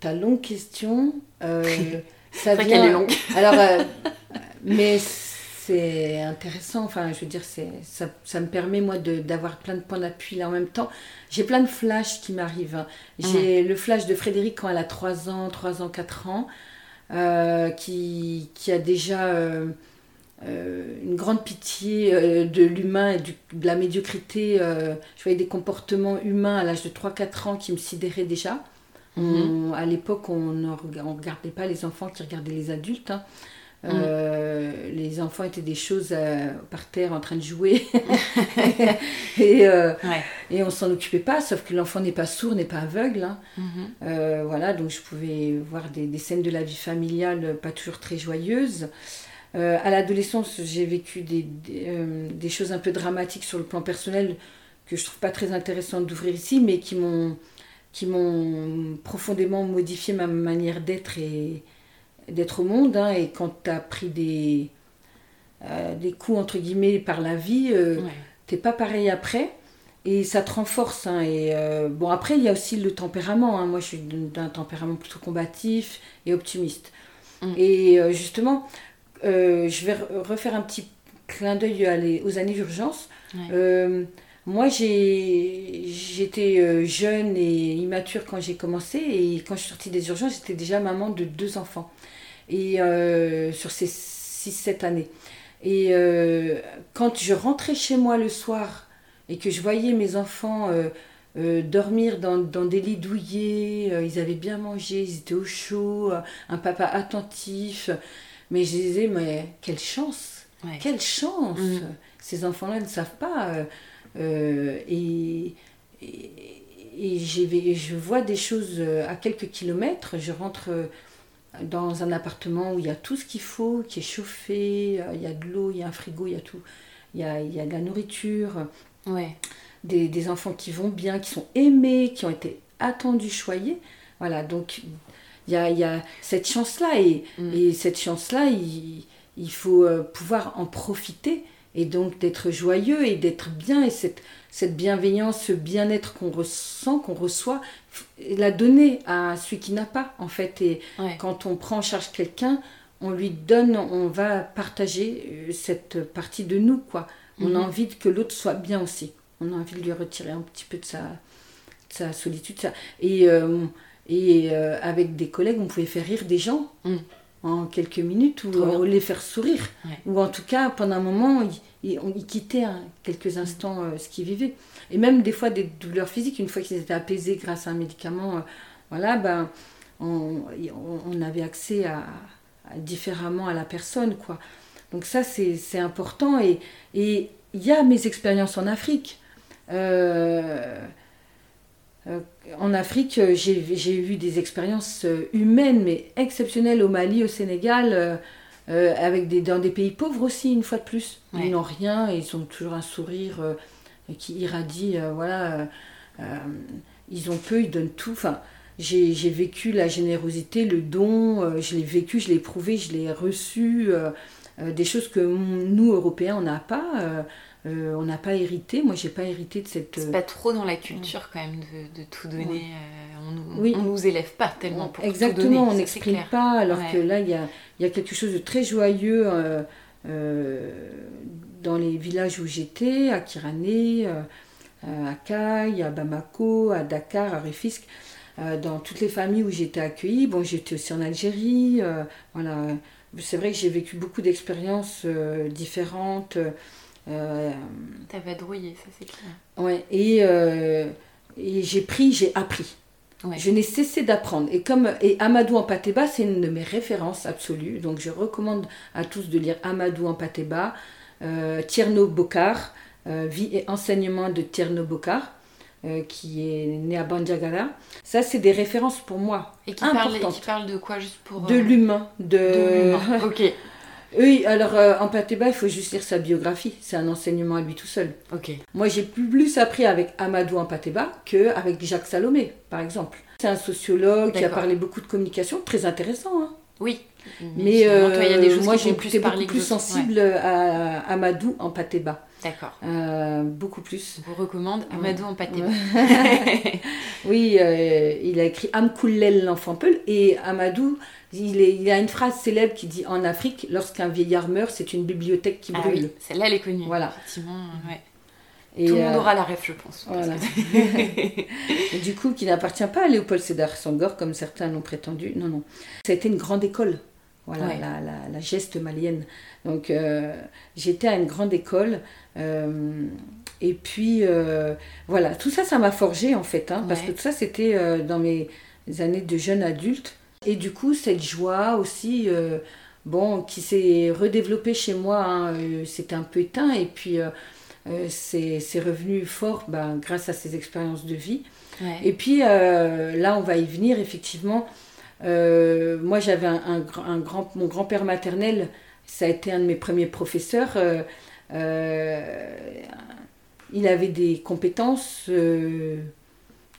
ta longue question, [laughs] ça vient. qu'elle est longue. Alors, [laughs] mais c'est intéressant. Enfin, je veux dire, c'est ça, ça me permet moi d'avoir plein de points d'appui là en même temps. J'ai plein de flashs qui m'arrivent. Hein. J'ai hmm. le flash de Frédéric quand elle a 3 ans, 3 ans, 4 ans, qui, qui, a déjà une grande pitié euh, de l'humain et de la médiocrité. Euh, je voyais des comportements humains à l'âge de 3-4 ans qui me sidéraient déjà. Mhm. à l'époque, on ne regardait pas les enfants qui regardaient les adultes. Hein. Mhm. les enfants étaient des choses par terre en train de jouer [laughs] et, et on s'en occupait pas, sauf que l'enfant n'est pas sourd, n'est pas aveugle. Hein. Mhm. voilà, donc je pouvais voir des, des, scènes de la vie familiale pas toujours très joyeuses. Euh, à l'adolescence, j'ai vécu euh, des, choses un peu dramatiques sur le plan personnel que je trouve pas très intéressantes d'ouvrir ici, mais qui m'ont qui m'ont profondément modifié ma manière d'être et d'être au monde. Hein. et quand tu as pris des, euh, des coups entre guillemets par la vie, tu t'es pas pareil après. Et ça te renforce. Hein. et bon, après, il y a aussi le tempérament. Hein. Moi, je suis d'un tempérament plutôt combatif et optimiste. Mm. Et justement, euh, je vais refaire un petit clin d'œil aux années d'urgence. Euh, moi, j'étais euh, jeune et immature quand j'ai commencé et quand je suis sortie des urgences, j'étais déjà maman de deux enfants et sur ces 6-7 années. Et quand je rentrais chez moi le soir et que je voyais mes enfants dormir dans, dans, des lits douillés, ils avaient bien mangé, ils étaient au chaud, un papa attentif, mais je disais, mais quelle chance Quelle chance mm. Ces enfants-là ne savent pas. Euh, euh, et, et, je vois des choses euh, à quelques kilomètres. Je rentre dans un appartement où il y a tout ce qu'il faut, qui est chauffé, il y a de l'eau, il y a un frigo, il y a tout. Il y a, il y a de la nourriture. Ouais. Des, des, enfants qui vont bien, qui sont aimés, qui ont été attendus, choyés. Voilà, donc il y a, cette chance-là. Et, mm. et, cette chance-là, il, il, faut euh, pouvoir en profiter et donc d'être joyeux et d'être bien. Et cette, cette bienveillance, ce bien-être qu'on ressent, qu'on reçoit, la donner à celui qui n'a pas, en fait. Et quand on prend en charge quelqu'un, on lui donne, on va partager euh, cette partie de nous, quoi. On a mm-hmm. envie que l'autre soit bien aussi. On a envie de lui retirer un petit peu de sa, sa solitude. Ça. Et euh, et euh, avec des collègues, on pouvait faire rire des gens mm. en quelques minutes ou les faire sourire. Ou en tout cas, pendant un moment, ils, on, quittaient hein, quelques mm. instants euh, ce qu'ils vivaient. Et même des fois des douleurs physiques, une fois qu'ils étaient apaisés grâce à un médicament, euh, voilà, ben, on, on, avait accès à, différemment à la personne. quoi. Donc ça, c'est important. Et il y a mes expériences en Afrique. Euh, en Afrique, euh, j'ai eu des expériences euh, humaines, mais exceptionnelles au Mali, au Sénégal, avec des, dans des pays pauvres aussi, une fois de plus. Ils n'ont rien et ils ont toujours un sourire qui irradie. voilà, ils ont peu, ils donnent tout. Enfin, j'ai vécu la générosité, le don, je l'ai vécu, je l'ai éprouvé, je l'ai reçu. des choses que nous, Européens, on n'a pas. Euh, on n'a pas hérité, moi j'ai pas hérité de cette. C'est pas trop dans la culture quand même de, tout donner. Euh, on, oui. nous élève pas tellement pour Exactement, tout donner, on n'exprime pas, alors que là il y a, quelque chose de très joyeux euh, dans les villages où j'étais, à Kirané, à Caille, à Bamako, à Dakar, à Rufisque. dans toutes les familles où j'étais accueillie, bon j'étais aussi en Algérie, voilà, c'est vrai que j'ai vécu beaucoup d'expériences différentes Euh, T'as vadrouillé, ça c'est clair. ouais, et, euh, et j'ai pris, j'ai appris. Ouais. Je n'ai cessé d'apprendre. Et comme et Amadou en Pateba, c'est une de mes références absolues. Donc je recommande à tous de lire Amadou en Pateba, euh, Tierno Bokar, euh, Vie et enseignement de Tierno Bokar, euh, qui est né à Bandiagara. Ça, c'est des références pour moi. Et qui parle, et Importante. qui parle de quoi juste pour. De euh, l'humain. De... de l'humain. ok, Oui, alors euh, en Pateba, il faut juste lire sa biographie. C'est un enseignement à lui tout seul. ok. Moi, j'ai plus, appris avec Amadou Ampateba qu'avec Jacques Salomé, par exemple. C'est un sociologue qui a parlé beaucoup de communication, très intéressant. hein. Oui. Mais toi, y a des euh, choses moi, j'ai plus beaucoup plus. Ouais. sensible à Amadou Ampateba. D'accord. Euh, beaucoup plus. Je vous recommande Amadou en pâté. [laughs] Oui, euh, il a écrit Amkoulel l'enfant Peul et Amadou, il, est- il a une phrase célèbre qui dit En Afrique, lorsqu'un vieillard meurt, c'est une bibliothèque qui Ah brûle. oui, celle-là elle est connue. Voilà. Effectivement, ouais. Et, Tout le monde euh, aura la rêve, je pense. voilà. que- [laughs] du coup, qui n'appartient pas à Léopold Sédar Senghor, comme certains l'ont prétendu. Non, non. Ça a été une grande école. Voilà, Ouais. la, la, la geste malienne. Donc, euh, j'étais à une grande école. euh, et puis, euh, voilà, tout ça, ça m'a forgé, en fait. hein, Parce que tout ça, c'était dans mes années de jeune adulte. Et du coup, cette joie aussi, bon, qui s'est redéveloppée chez moi, hein, c'était un peu éteint. Et puis, c'est revenu fort ben, grâce à ces expériences de vie. Ouais. Et puis là, on va y venir, effectivement. Euh, moi, j'avais un, un grand- un grand, mon grand-père maternel, ça a été un de mes premiers professeurs. euh, euh, il avait des compétences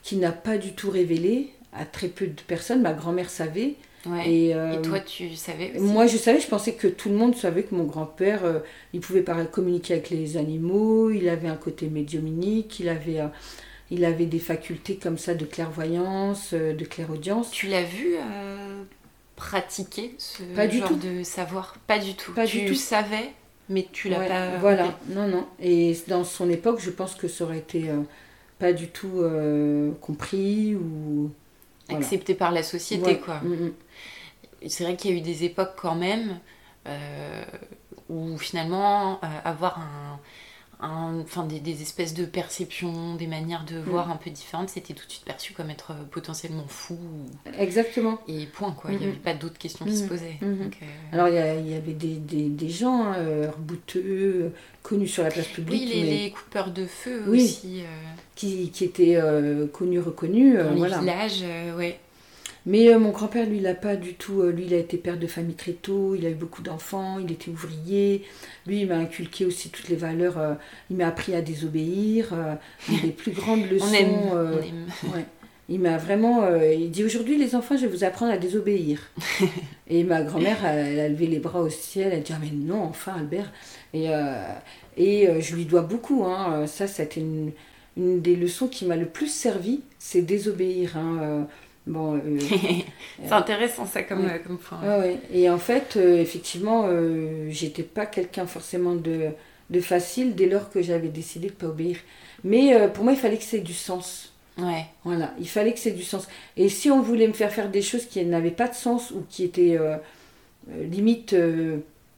qu'il n'a pas du tout révélées à très peu de personnes. Ma grand-mère savait. Ouais. Et, Et toi, tu savais aussi? moi, je savais, je pensais que tout le monde savait que mon grand-père, il pouvait communiquer avec les animaux, il avait un côté médiumnique, il avait, il avait des facultés comme ça de clairvoyance, euh, de clairaudience. Tu l'as vu euh, pratiquer ce Pas du genre tout. de savoir? Pas du tout. Pas tu du tout. savais, mais tu l'as Ouais, pas. Voilà, non, non. Et dans son époque, je pense que ça aurait été euh, pas du tout euh, compris ou. Voilà. Accepté par la société, Ouais, quoi. mm, mm. C'est vrai qu'il y a eu des époques quand même où finalement avoir un- enfin des, des espèces de perceptions, des manières de voir un peu différentes, c'était tout de suite perçu comme être euh, potentiellement fou Exactement. et point quoi. Il n'y Mhm. avait pas d'autres questions qui se posaient. Donc, euh, Alors, il y, avait des, des, des gens, euh, bouteux, euh, connus sur la place publique, oui, les, mais les coupeurs de feu Oui. aussi euh, qui, qui étaient connus, reconnus. dans les voilà. villages, ouais. Mais euh, mon grand-père, lui, il a pas du tout. euh, lui, il a été père de famille très tôt, il a eu beaucoup d'enfants, il était ouvrier. Lui, il m'a inculqué aussi toutes les valeurs. euh, il m'a appris à désobéir. une des [laughs] plus grandes leçons. On aime, on aime. ouais. Il m'a vraiment. euh, il dit aujourd'hui, les enfants, je vais vous apprendre à désobéir. [laughs] et ma grand-mère, elle, elle a levé les bras au ciel. Elle a dit Ah, mais non, enfin, Albert. Et, euh, et euh, je lui dois beaucoup. Hein. Ça, c'était une, une des leçons qui m'a le plus servi c'est désobéir. hein. Euh, Bon, euh, [laughs] C'est intéressant ça comme, Ouais. euh, comme point. Ouais, ouais. Et en fait, euh, effectivement, euh, j'étais pas quelqu'un forcément de, de facile dès lors que j'avais décidé de pas obéir. Mais pour moi, il fallait que c'est du sens. Ouais. Voilà, il fallait que c'est du sens. Et si on voulait me faire faire des choses qui n'avaient pas de sens ou qui étaient limite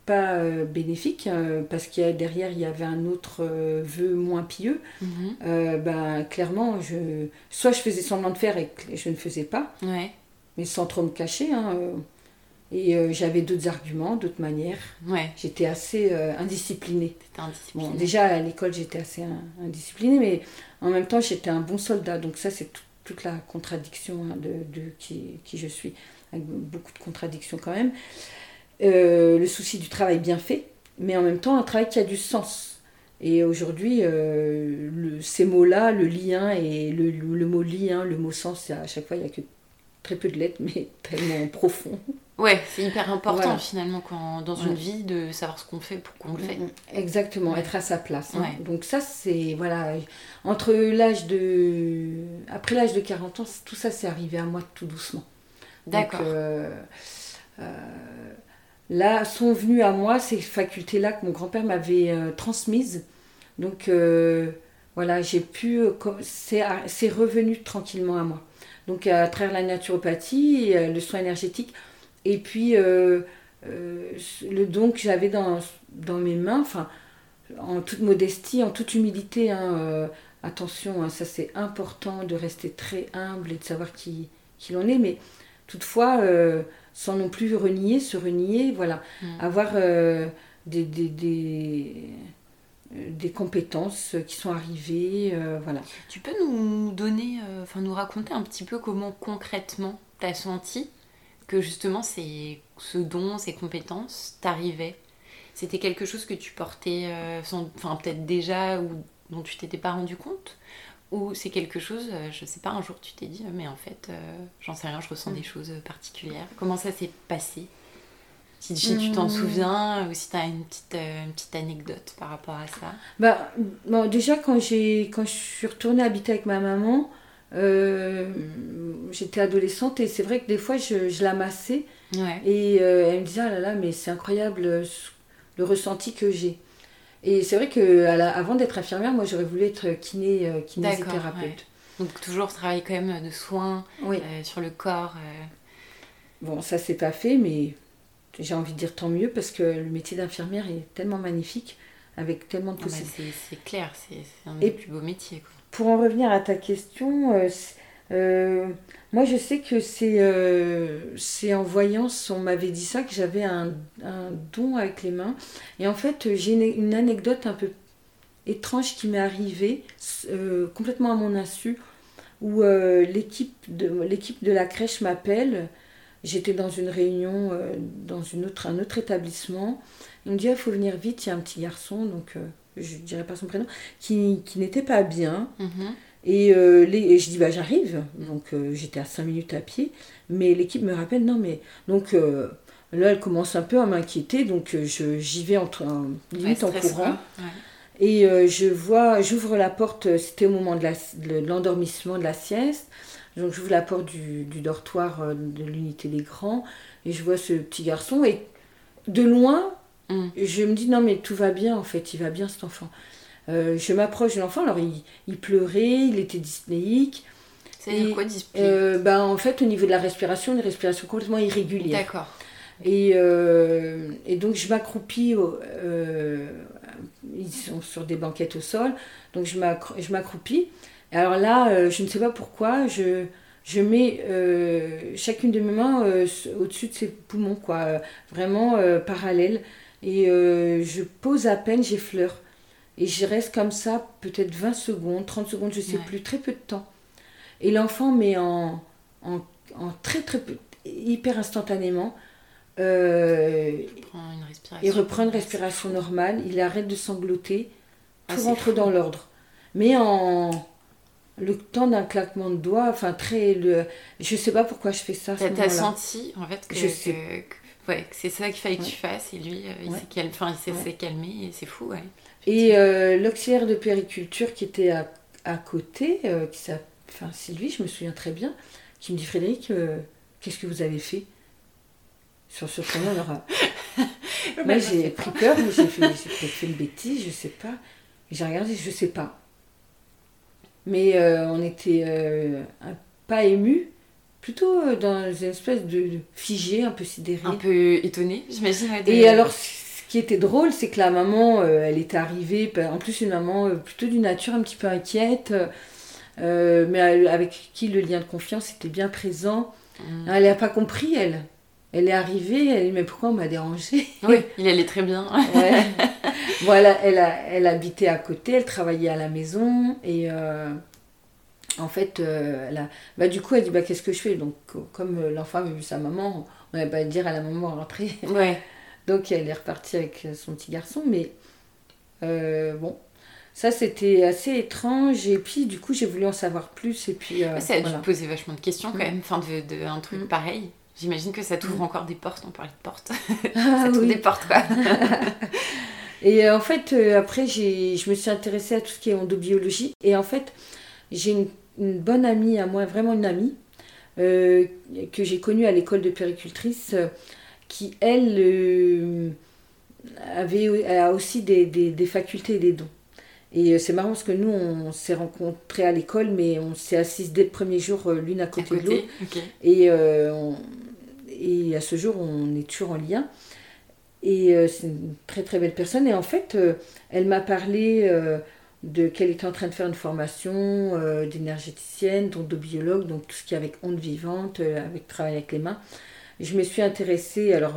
pas euh, bénéfiques, euh, parce qu'il y a derrière il y avait un autre euh, vœu moins pieux, Mhm. ben clairement, je, soit je faisais semblant de faire et que je ne faisais pas, Ouais. mais sans trop me cacher. hein, et j'avais d'autres arguments, d'autres manières. Ouais. J'étais assez indisciplinée. Bon, déjà à l'école, j'étais assez in- indisciplinée, mais en même temps, j'étais un bon soldat. Donc ça, c'est tout- toute la contradiction hein, de, de qui, qui je suis, avec beaucoup de contradictions quand même. Euh, le souci du travail bien fait, mais en même temps, un travail qui a du sens. Et aujourd'hui, euh, le- ces mots-là, le lien et le, le- le mot lien, le mot sens, à chaque fois, il n'y a que très peu de lettres, mais [laughs] tellement profond. Ouais, c'est hyper important Voilà. finalement quand, dans une vie de savoir ce qu'on fait pour qu'on le fait. Mm, Exactement, Ouais. être à sa place. hein. Ouais. Donc ça, c'est, voilà, entre l'âge de... Après l'âge de 40 ans, tout ça, c'est arrivé à moi tout doucement. D'accord. euh, euh, là, sont venues à moi ces facultés-là que mon grand-père m'avait euh, transmises. Donc, euh, voilà, j'ai pu... euh, C'est revenu tranquillement à moi. Donc, à travers la naturopathie, le soin énergétique, et puis le don que j'avais dans, dans mes mains, enfin, en toute modestie, en toute humilité, hein, attention, hein, ça c'est important de rester très humble et de savoir qui, qui l'on est, mais toutefois, sans non plus renier, se renier, voilà, mm. avoir des, des, des, des, compétences qui sont arrivées, voilà. Tu peux nous donner, enfin nous raconter un petit peu comment concrètement tu as senti que justement c'est ce don, ces compétences t'arrivaient? C'était quelque chose que tu portais, euh, enfin peut-être déjà ou dont tu t'étais pas rendu compte? Ou c'est quelque chose, euh, je sais pas, un jour tu t'es dit, mais en fait, euh, j'en sais rien, je ressens des mm. choses particulières. Comment ça s'est passé Si, tu t'en mm. souviens ou si tu as une petite, une petite anecdote par rapport à ça? Bah, bon, Déjà, quand, quand je suis retournée habiter avec ma maman, j'étais adolescente et c'est vrai que des fois je, je la massais et euh, elle me disait, ah là là, mais c'est incroyable euh, le ressenti que j'ai. Et c'est vrai que avant d'être infirmière, moi j'aurais voulu être kiné, euh, kinésithérapeute. Donc toujours travailler quand même de soins sur le corps. Bon, ça c'est pas fait, mais j'ai envie de dire tant mieux parce que le métier d'infirmière est tellement magnifique, avec tellement de ah bah, possibilités. c'est clair, c'est un des plus beaux métiers. Pour en revenir à ta question, euh, moi, je sais que c'est euh, en voyance, on m'avait dit ça, que j'avais un, don avec les mains. Et en fait, j'ai une, anecdote un peu étrange qui m'est arrivée, euh, complètement à mon insu, où l'équipe de, de la crèche m'appelle. J'étais dans une réunion dans une autre, un autre établissement. Ils me dit il faut venir vite, il y a un petit garçon, donc je ne dirais pas son prénom, qui, qui n'était pas bien. Mm-hmm. Et, euh, les, je dis, bah, j'arrive. Donc euh, j'étais à 5 minutes à pied. Mais l'équipe me rappelle, non, mais. Donc euh, là, elle commence un peu à m'inquiéter. Donc j'y vais en, limite en courant. Et je vois, j'ouvre la porte, c'était au moment de l'endormissement, de, la sieste. Donc j'ouvre la porte du, du dortoir de l'unité des grands. Et je vois ce petit garçon. Et de loin, mm. je me dis, non, mais tout va bien, en fait, il va bien cet enfant. Euh, je m'approche de l'enfant, alors il, pleurait, il était dyspnéique. C'est quoi dyspnéique euh, ben, En fait, au niveau de la respiration, une respiration complètement irrégulière. D'accord. Et, euh, et, donc je m'accroupis, ils sont sur des banquettes au sol, donc je m'accroupis. Alors là, je ne sais pas pourquoi, je, je mets chacune de mes mains au-dessus de ses poumons, quoi, vraiment parallèle. Et je pose à peine, j'effleure. Et je reste comme ça peut-être 20 secondes, 30 secondes, je ne sais plus, très peu de temps. Et l'enfant met en, en, très très peu, hyper instantanément, euh, il reprend une respiration normale, il arrête de sangloter, ah, tout rentre dans l'ordre. Mais en le temps d'un claquement de doigts, enfin très... Le, je sais pas pourquoi je fais ça. Tu as senti en fait que, je sais. ouais, c'est ça qu'il fallait que tu fasses et lui, euh, il s'est calmé, enfin, calmé et c'est fou. Ouais. Et euh, l'auxiliaire de périculture qui était à, à côté, euh, qui enfin Sylvie, je me souviens très bien, qui me dit Frédéric, euh, qu'est-ce que vous avez fait? Sur ce point-là [laughs] Moi j'ai pris peur, mais [laughs] j'ai peut-être fait une bêtise, je sais pas. J'ai regardé, je sais pas. Mais on était pas ému, plutôt dans une espèce de, figé, un peu sidéré. Un peu étonné, j'imagine. Et alors qui était drôle, c'est que la maman, euh, elle était arrivée, en plus une maman euh, plutôt d'une nature un petit peu inquiète, euh, mais avec qui le lien de confiance était bien présent. Mm. Elle n'a pas compris, elle. Elle est arrivée, elle dit mais pourquoi on m'a dérangée [laughs] Oui, il allait très bien. [laughs] Voilà, elle, a, elle habitait à côté, elle travaillait à la maison et en fait, elle bah, du coup, elle dit bah, qu'est-ce que je fais? Donc, comme l'enfant avait vu sa maman, on n'allait pas dire à la maman rentrer. Ouais. Donc elle est repartie avec son petit garçon, mais euh, bon, ça c'était assez étrange et puis du coup j'ai voulu en savoir plus et puis. Euh, ça a dû poser vachement de questions quand mm. même, enfin de, de, un truc mm. pareil. J'imagine que ça t'ouvre mm. encore des portes, on parlait de portes. [laughs] Ah, ça t'ouvre des portes quoi. [laughs] et euh, en fait après je me suis intéressée à tout ce qui est endobiologie et en fait j'ai une, une, bonne amie à moi, vraiment une amie, que j'ai connue à l'école de péricultrice qui, elle, euh, avait, a aussi des, des, facultés et des dons. Et euh, c'est marrant parce que nous, on s'est rencontrés à l'école, mais on s'est assises dès le premier jour euh, l'une à côté, de l'autre. Et, et à ce jour, on est toujours en lien. Et euh, c'est une très très belle personne. Et en fait, elle m'a parlé de qu'elle était en train de faire une formation d'énergéticienne, donc de biologue, donc tout ce qui est avec ondes vivantes, avec travail avec les mains. Je me suis intéressée alors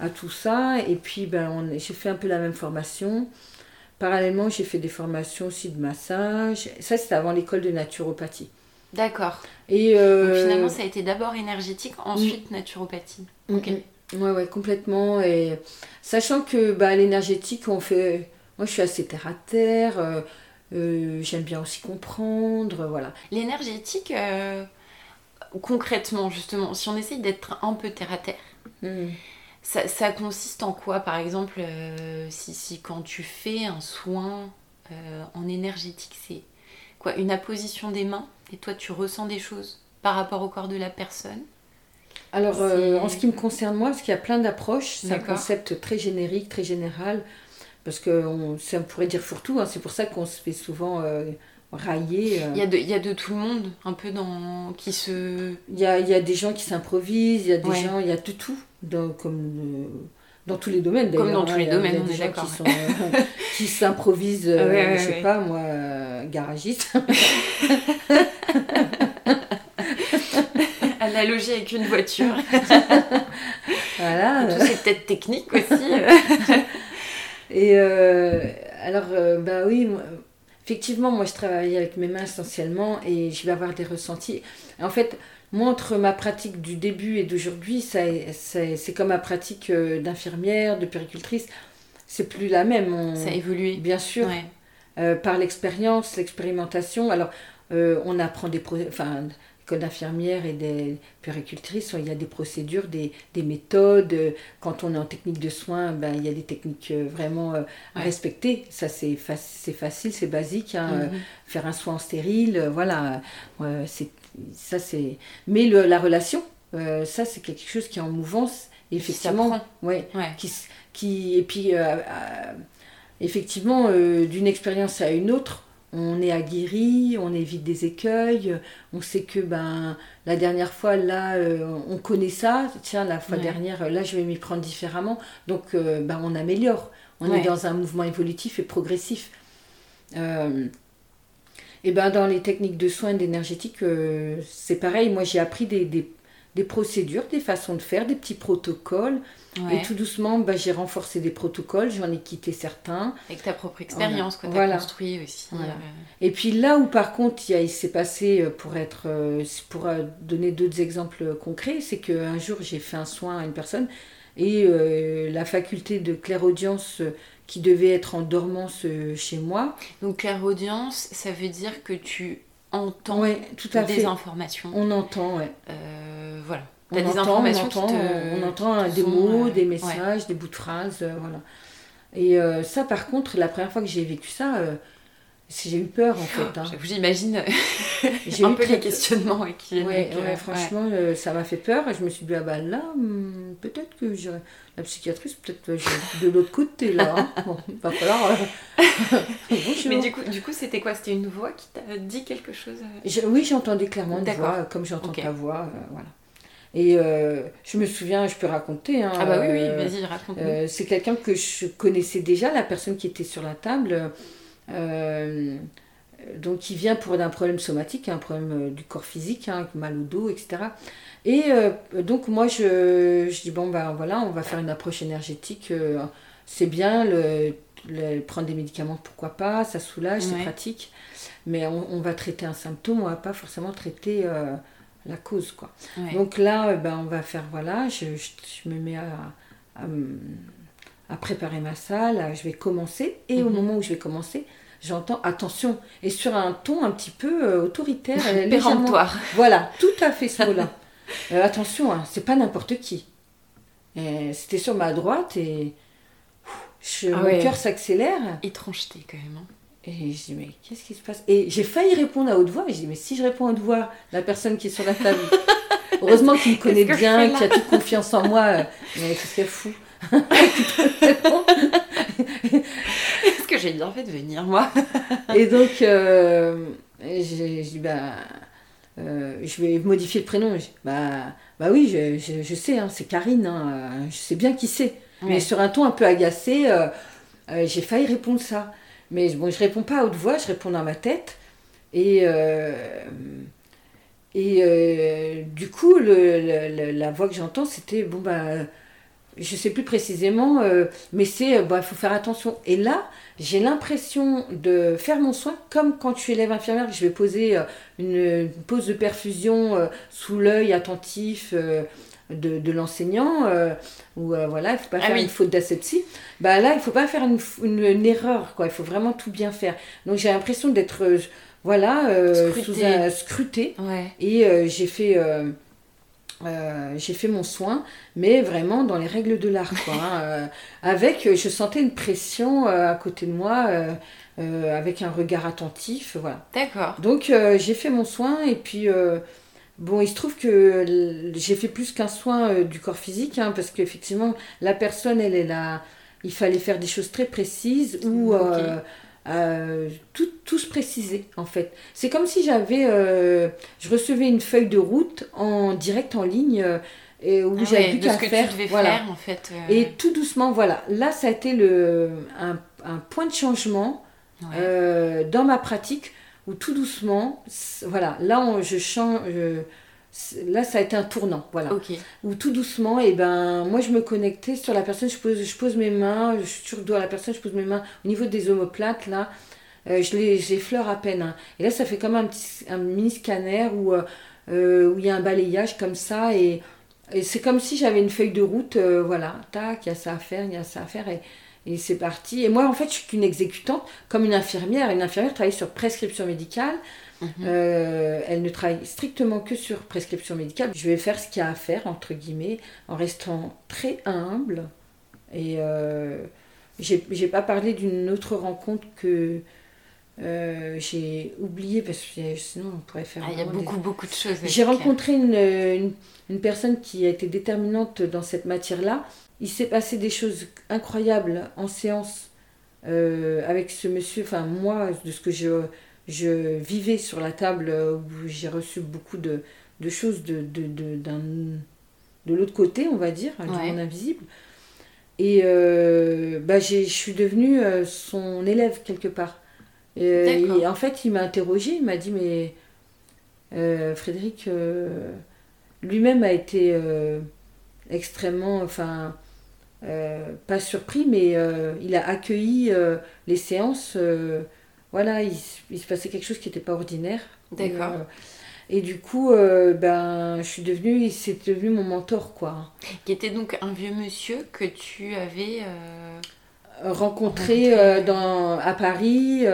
à tout ça. Et puis ben, j'ai fait un peu la même formation. Parallèlement, j'ai fait des formations aussi de massage. Ça, c'était avant l'école de naturopathie. D'accord. Et finalement, ça a été d'abord énergétique, ensuite naturopathie. Ok. Ouais, ouais, complètement. Et sachant que bah, l'énergétique, on fait. Moi, je suis assez terre à terre. Euh, euh, j'aime bien aussi comprendre. Voilà. L'énergétique, euh, concrètement, justement, si on essaye d'être un peu terre à terre, hmm. ça, ça, consiste en quoi Par exemple, si, si, quand tu fais un soin en énergétique, c'est quoi Une apposition des mains et toi, tu ressens des choses par rapport au corps de la personne? Alors, euh, en ce qui me concerne moi, parce qu'il y a plein d'approches, c'est un concept très générique, très général, parce que on, ça pourrait dire fourre-tout, hein, c'est pour ça qu'on se fait souvent euh, railler. Euh. Il, y a de, il y a de tout le monde, un peu dans. qui se. Il y a, il y a des gens qui s'improvisent, il y a des gens, il y a de tout, dans, comme. dans tous les domaines d'ailleurs. Comme dans tous hein, les domaines, on est d'accord. Qui s'improvisent, je sais pas moi, garagistes. [laughs] analogie avec une voiture. [laughs] voilà. c'est peut-être technique aussi. [laughs] Et euh, alors, euh, bah oui, effectivement, moi je travaille avec mes mains essentiellement et je vais avoir des ressentis. En fait, moi, entre ma pratique du début et d'aujourd'hui, c'est comme ma pratique euh, d'infirmière, de péricultrice. C'est plus la même. ça a évolué. Bien sûr. par l'expérience, l'expérimentation. Alors, on apprend des. Enfin, Code d'infirmière et des péricultrices, il y a des procédures, des, des, méthodes. Quand on est en technique de soins, ben, il y a des techniques euh, vraiment euh, à respecter. Ça, c'est facile, c'est basique. Hein, euh, mhm. faire un soin stérile, voilà. c'est ça, c'est. Mais le, la relation, ça, c'est quelque chose qui est en mouvance. effectivement, ouais, Qui, qui, et puis, effectivement, d'une expérience à une autre, on est aguerri, on évite des écueils, on sait que ben la dernière fois là euh, on connaît ça, tiens la fois dernière là je vais m'y prendre différemment, donc euh, ben, on améliore, on est dans un mouvement évolutif et progressif. Euh, et ben dans les techniques de soins énergétiques c'est pareil, moi j'ai appris des, des procédures, des façons de faire, des petits protocoles. Et tout doucement, bah, j'ai renforcé des protocoles, j'en ai quitté certains. Avec ta propre expérience que tu as construit aussi. Euh. Et puis là où par contre il, s'est passé, euh, pour, être, euh, pour donner d'autres exemples concrets, c'est qu'un jour j'ai fait un soin à une personne et la faculté de clairaudience qui devait être en dormance chez moi. Donc clairaudience, ça veut dire que tu entend tout à des informations. On entend, ouais. Euh, voilà. On des entend, informations on entend, on entend des mots, euh, des messages, des bouts de phrases, euh, voilà. Et ça, par contre, la première fois que j'ai vécu ça, j'ai eu peur en fait. Hein. J'imagine [laughs] j'ai un peu les questionnements qui ouais, franchement, ça m'a fait peur et je me suis dit, ah bah là, hmm, peut-être que la psychiatrice, peut-être de l'autre côté là. Hein. Bon, il va falloir. Euh, [laughs] [laughs] Mais du coup, du coup c'était quoi? C'était une voix qui t'a dit quelque chose euh? Oui, j'entendais clairement une voix, comme j'entends ta voix. Euh, voilà. Et je me souviens, je peux raconter. Hein, ah bah oui, oui, vas-y, raconte. c'est quelqu'un que je connaissais déjà, la personne qui était sur la table. donc, qui vient pour un problème somatique, un problème du corps physique, hein, mal au dos, etc. Et euh, donc moi je, je, dis bon ben voilà on va faire une approche énergétique, euh, c'est bien, le, prendre des médicaments pourquoi pas, ça soulage, c'est pratique, mais on, va traiter un symptôme, on va pas forcément traiter euh, la cause quoi. Donc là ben, on va faire voilà, je, je, me mets à, à, préparer ma salle, je vais commencer et au mhm. moment où je vais commencer, j'entends attention et sur un ton un petit peu autoritaire, [laughs] péremptoire. Voilà, tout à fait ce mot-là. [laughs] Euh, attention, hein, c'est pas n'importe qui. C'était sur ma droite et je, ah mon cœur s'accélère. Étrangeté quand même. Hein. Et je dis, mais qu'est-ce qui se passe? Et j'ai failli répondre à haute voix, mais je dis, mais si je réponds à haute voix, la personne qui est sur la table, [laughs] heureusement qu'il me connaît bien, qu'il a toute confiance en moi, euh, mais c'est fou. [laughs] Est-ce que j'ai bien fait de venir, moi? Et donc, euh, j'ai dit, bah euh, je vais modifier le prénom. bah, bah oui, je, je, sais, hein, c'est Karine, hein, je sais bien qui c'est. Mais sur un ton un peu agacé, j'ai failli répondre ça. Mais bon, je réponds pas à haute voix, je réponds dans ma tête. Et, et du coup, la voix que j'entends, c'était bon, bah je sais plus précisément, euh, mais c'est, euh, il faut faire attention. Et là, j'ai l'impression de faire mon soin comme quand je suis élève infirmière, je vais poser euh, une, pose de perfusion sous l'œil attentif de, de l'enseignant, ou voilà, il faut pas ah faire une faute d'asepsie. Bah là, il faut pas faire une, une, erreur, quoi. Il faut vraiment tout bien faire. Donc j'ai l'impression d'être, voilà, sous un scruté. Et j'ai fait euh, j'ai fait mon soin, mais vraiment dans les règles de l'art. Hein, [laughs] euh, avec, je sentais une pression euh, à côté de moi, avec un regard attentif. Voilà. D'accord. Donc j'ai fait mon soin, et puis bon, il se trouve que j'ai fait plus qu'un soin du corps physique, hein, parce qu'effectivement, la personne, elle est là. Il fallait faire des choses très précises ou euh, tout, tout, se préciser en fait. C'est comme si j'avais, euh, je recevais une feuille de route en direct en ligne euh, et où ah j'avais plus qu'à faire. voilà. en fait. Et tout doucement, voilà. Là, ça a été le, un, un point de changement dans ma pratique où tout doucement, voilà, là on, je change là ça a été un tournant voilà. Où tout doucement et eh ben moi je me connectais sur la personne je pose je pose mes mains je suis sur le doigt à la personne je pose mes mains au niveau des omoplates là. Euh, je les effleure à peine hein. et là ça fait comme un petit un mini scanner où euh, euh, où il y a un balayage comme ça et, et c'est comme si j'avais une feuille de route voilà tac il y a ça à faire il y a ça à faire et et c'est parti. Et moi, en fait, je suis qu'une exécutante, comme une infirmière. Une infirmière travaille sur prescription médicale. Mhm. Euh, elle ne travaille strictement que sur prescription médicale. Je vais faire ce qu'il y a à faire, entre guillemets, en restant très humble. Et euh, j'ai pas parlé d'une autre rencontre que euh, j'ai oublié parce que sinon on pourrait faire. Ah, il y a beaucoup, beaucoup de choses. J'ai rencontré une, une, personne qui a été déterminante dans cette matière-là. Il s'est passé des choses incroyables en séance euh, avec ce monsieur. Enfin, moi, de ce que je je vivais sur la table où j'ai reçu beaucoup de, de choses de, de, de, de l'autre côté, on va dire, du monde invisible. Et euh, bah, je suis devenue euh, son élève quelque part. Et, en fait, il m'a interrogé, il m'a dit, mais euh, Frédéric lui-même a été extrêmement, enfin, pas surpris, mais il a accueilli les séances voilà, il, se passait quelque chose qui n'était pas ordinaire. D'accord. Euh, et, du coup, euh, ben, je suis devenue, c'est devenu mon mentor, quoi. Qui était donc un vieux monsieur que tu avais euh, rencontré, dans, à Paris.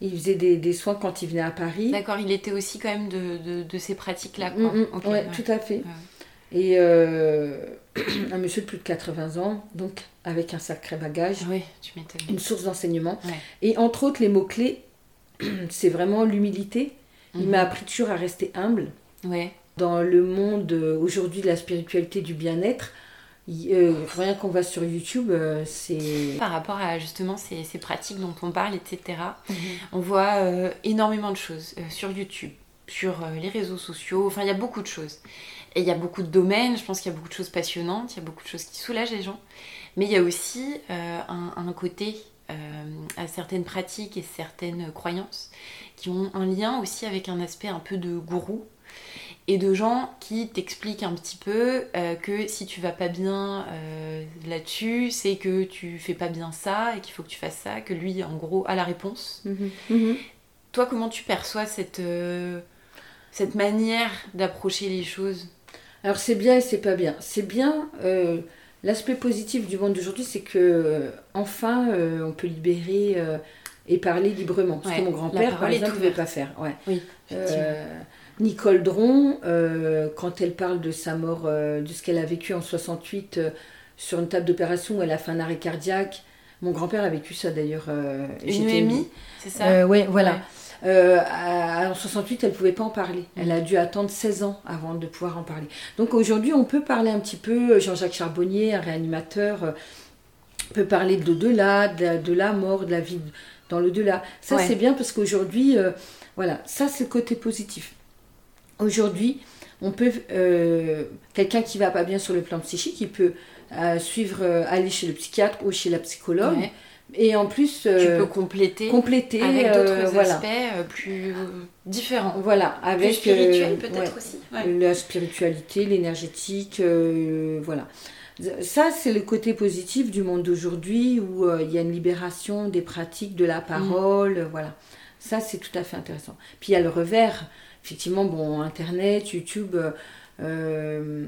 il faisait des, soins quand il venait à Paris. D'accord, il était aussi quand même de, de, ces pratiques-là. Mm, mm, ouais, tout à fait. Et [clears throat] un monsieur de plus de 80 ans, donc avec un sacré bagage, oui, tu une source d'enseignement. Et entre autres, les mots-clés, [clears throat] c'est vraiment l'humilité. Il mhm. m'a appris toujours à rester humble. Ouais. Dans le monde euh, aujourd'hui de la spiritualité, du bien-être, euh, rien qu'on va sur YouTube, euh, c'est... Par rapport à justement ces, ces, pratiques dont on parle, etc., mhm. on voit énormément de choses sur YouTube, sur les réseaux sociaux, enfin il y a beaucoup de choses. Et il y a beaucoup de domaines, je pense qu'il y a beaucoup de choses passionnantes, il y a beaucoup de choses qui soulagent les gens. Mais il y a aussi euh, un, côté euh, à certaines pratiques et certaines croyances qui ont un lien aussi avec un aspect un peu de gourou et de gens qui t'expliquent un petit peu euh, que si tu vas pas bien là-dessus, c'est que tu fais pas bien ça et qu'il faut que tu fasses ça, que lui en gros a la réponse. Mhm. Mhm. Toi, comment tu perçois cette, cette manière d'approcher les choses? Alors c'est bien et c'est pas bien. C'est bien, euh, l'aspect positif du monde d'aujourd'hui, c'est que euh, enfin euh, on peut libérer et parler librement. Parce que mon grand-père, par exemple, ne pouvait pas faire. Oui, Nicole Dron, quand elle parle de sa mort, de ce qu'elle a vécu en 68 sur une table d'opération où elle a fait un arrêt cardiaque, mon grand-père a vécu ça d'ailleurs. une EMI, c'est ça? Oui, voilà. Euh, en 68, elle ne pouvait pas en parler. Elle a dû attendre 16 ans avant de pouvoir en parler. Donc aujourd'hui, on peut parler un petit peu, euh, Jean-Jacques Charbonnier, un réanimateur, euh, peut parler de l'au-delà, de, la mort, de la vie dans l'au-delà. Ça, c'est bien parce qu'aujourd'hui, voilà, ça, c'est le côté positif. Aujourd'hui, on peut quelqu'un qui va pas bien sur le plan psychique, il peut suivre, aller chez le psychiatre ou chez la psychologue. Et en plus, tu peux compléter, compléter avec d'autres aspects plus différents. Voilà, avec plus spirituel peut-être aussi. La spiritualité, l'énergétique, voilà. Ça, c'est le côté positif du monde d'aujourd'hui où euh, il y a une libération des pratiques, de la parole, mm. voilà. Ça, c'est tout à fait intéressant. Puis il y a le revers. Effectivement, bon, Internet, YouTube, euh,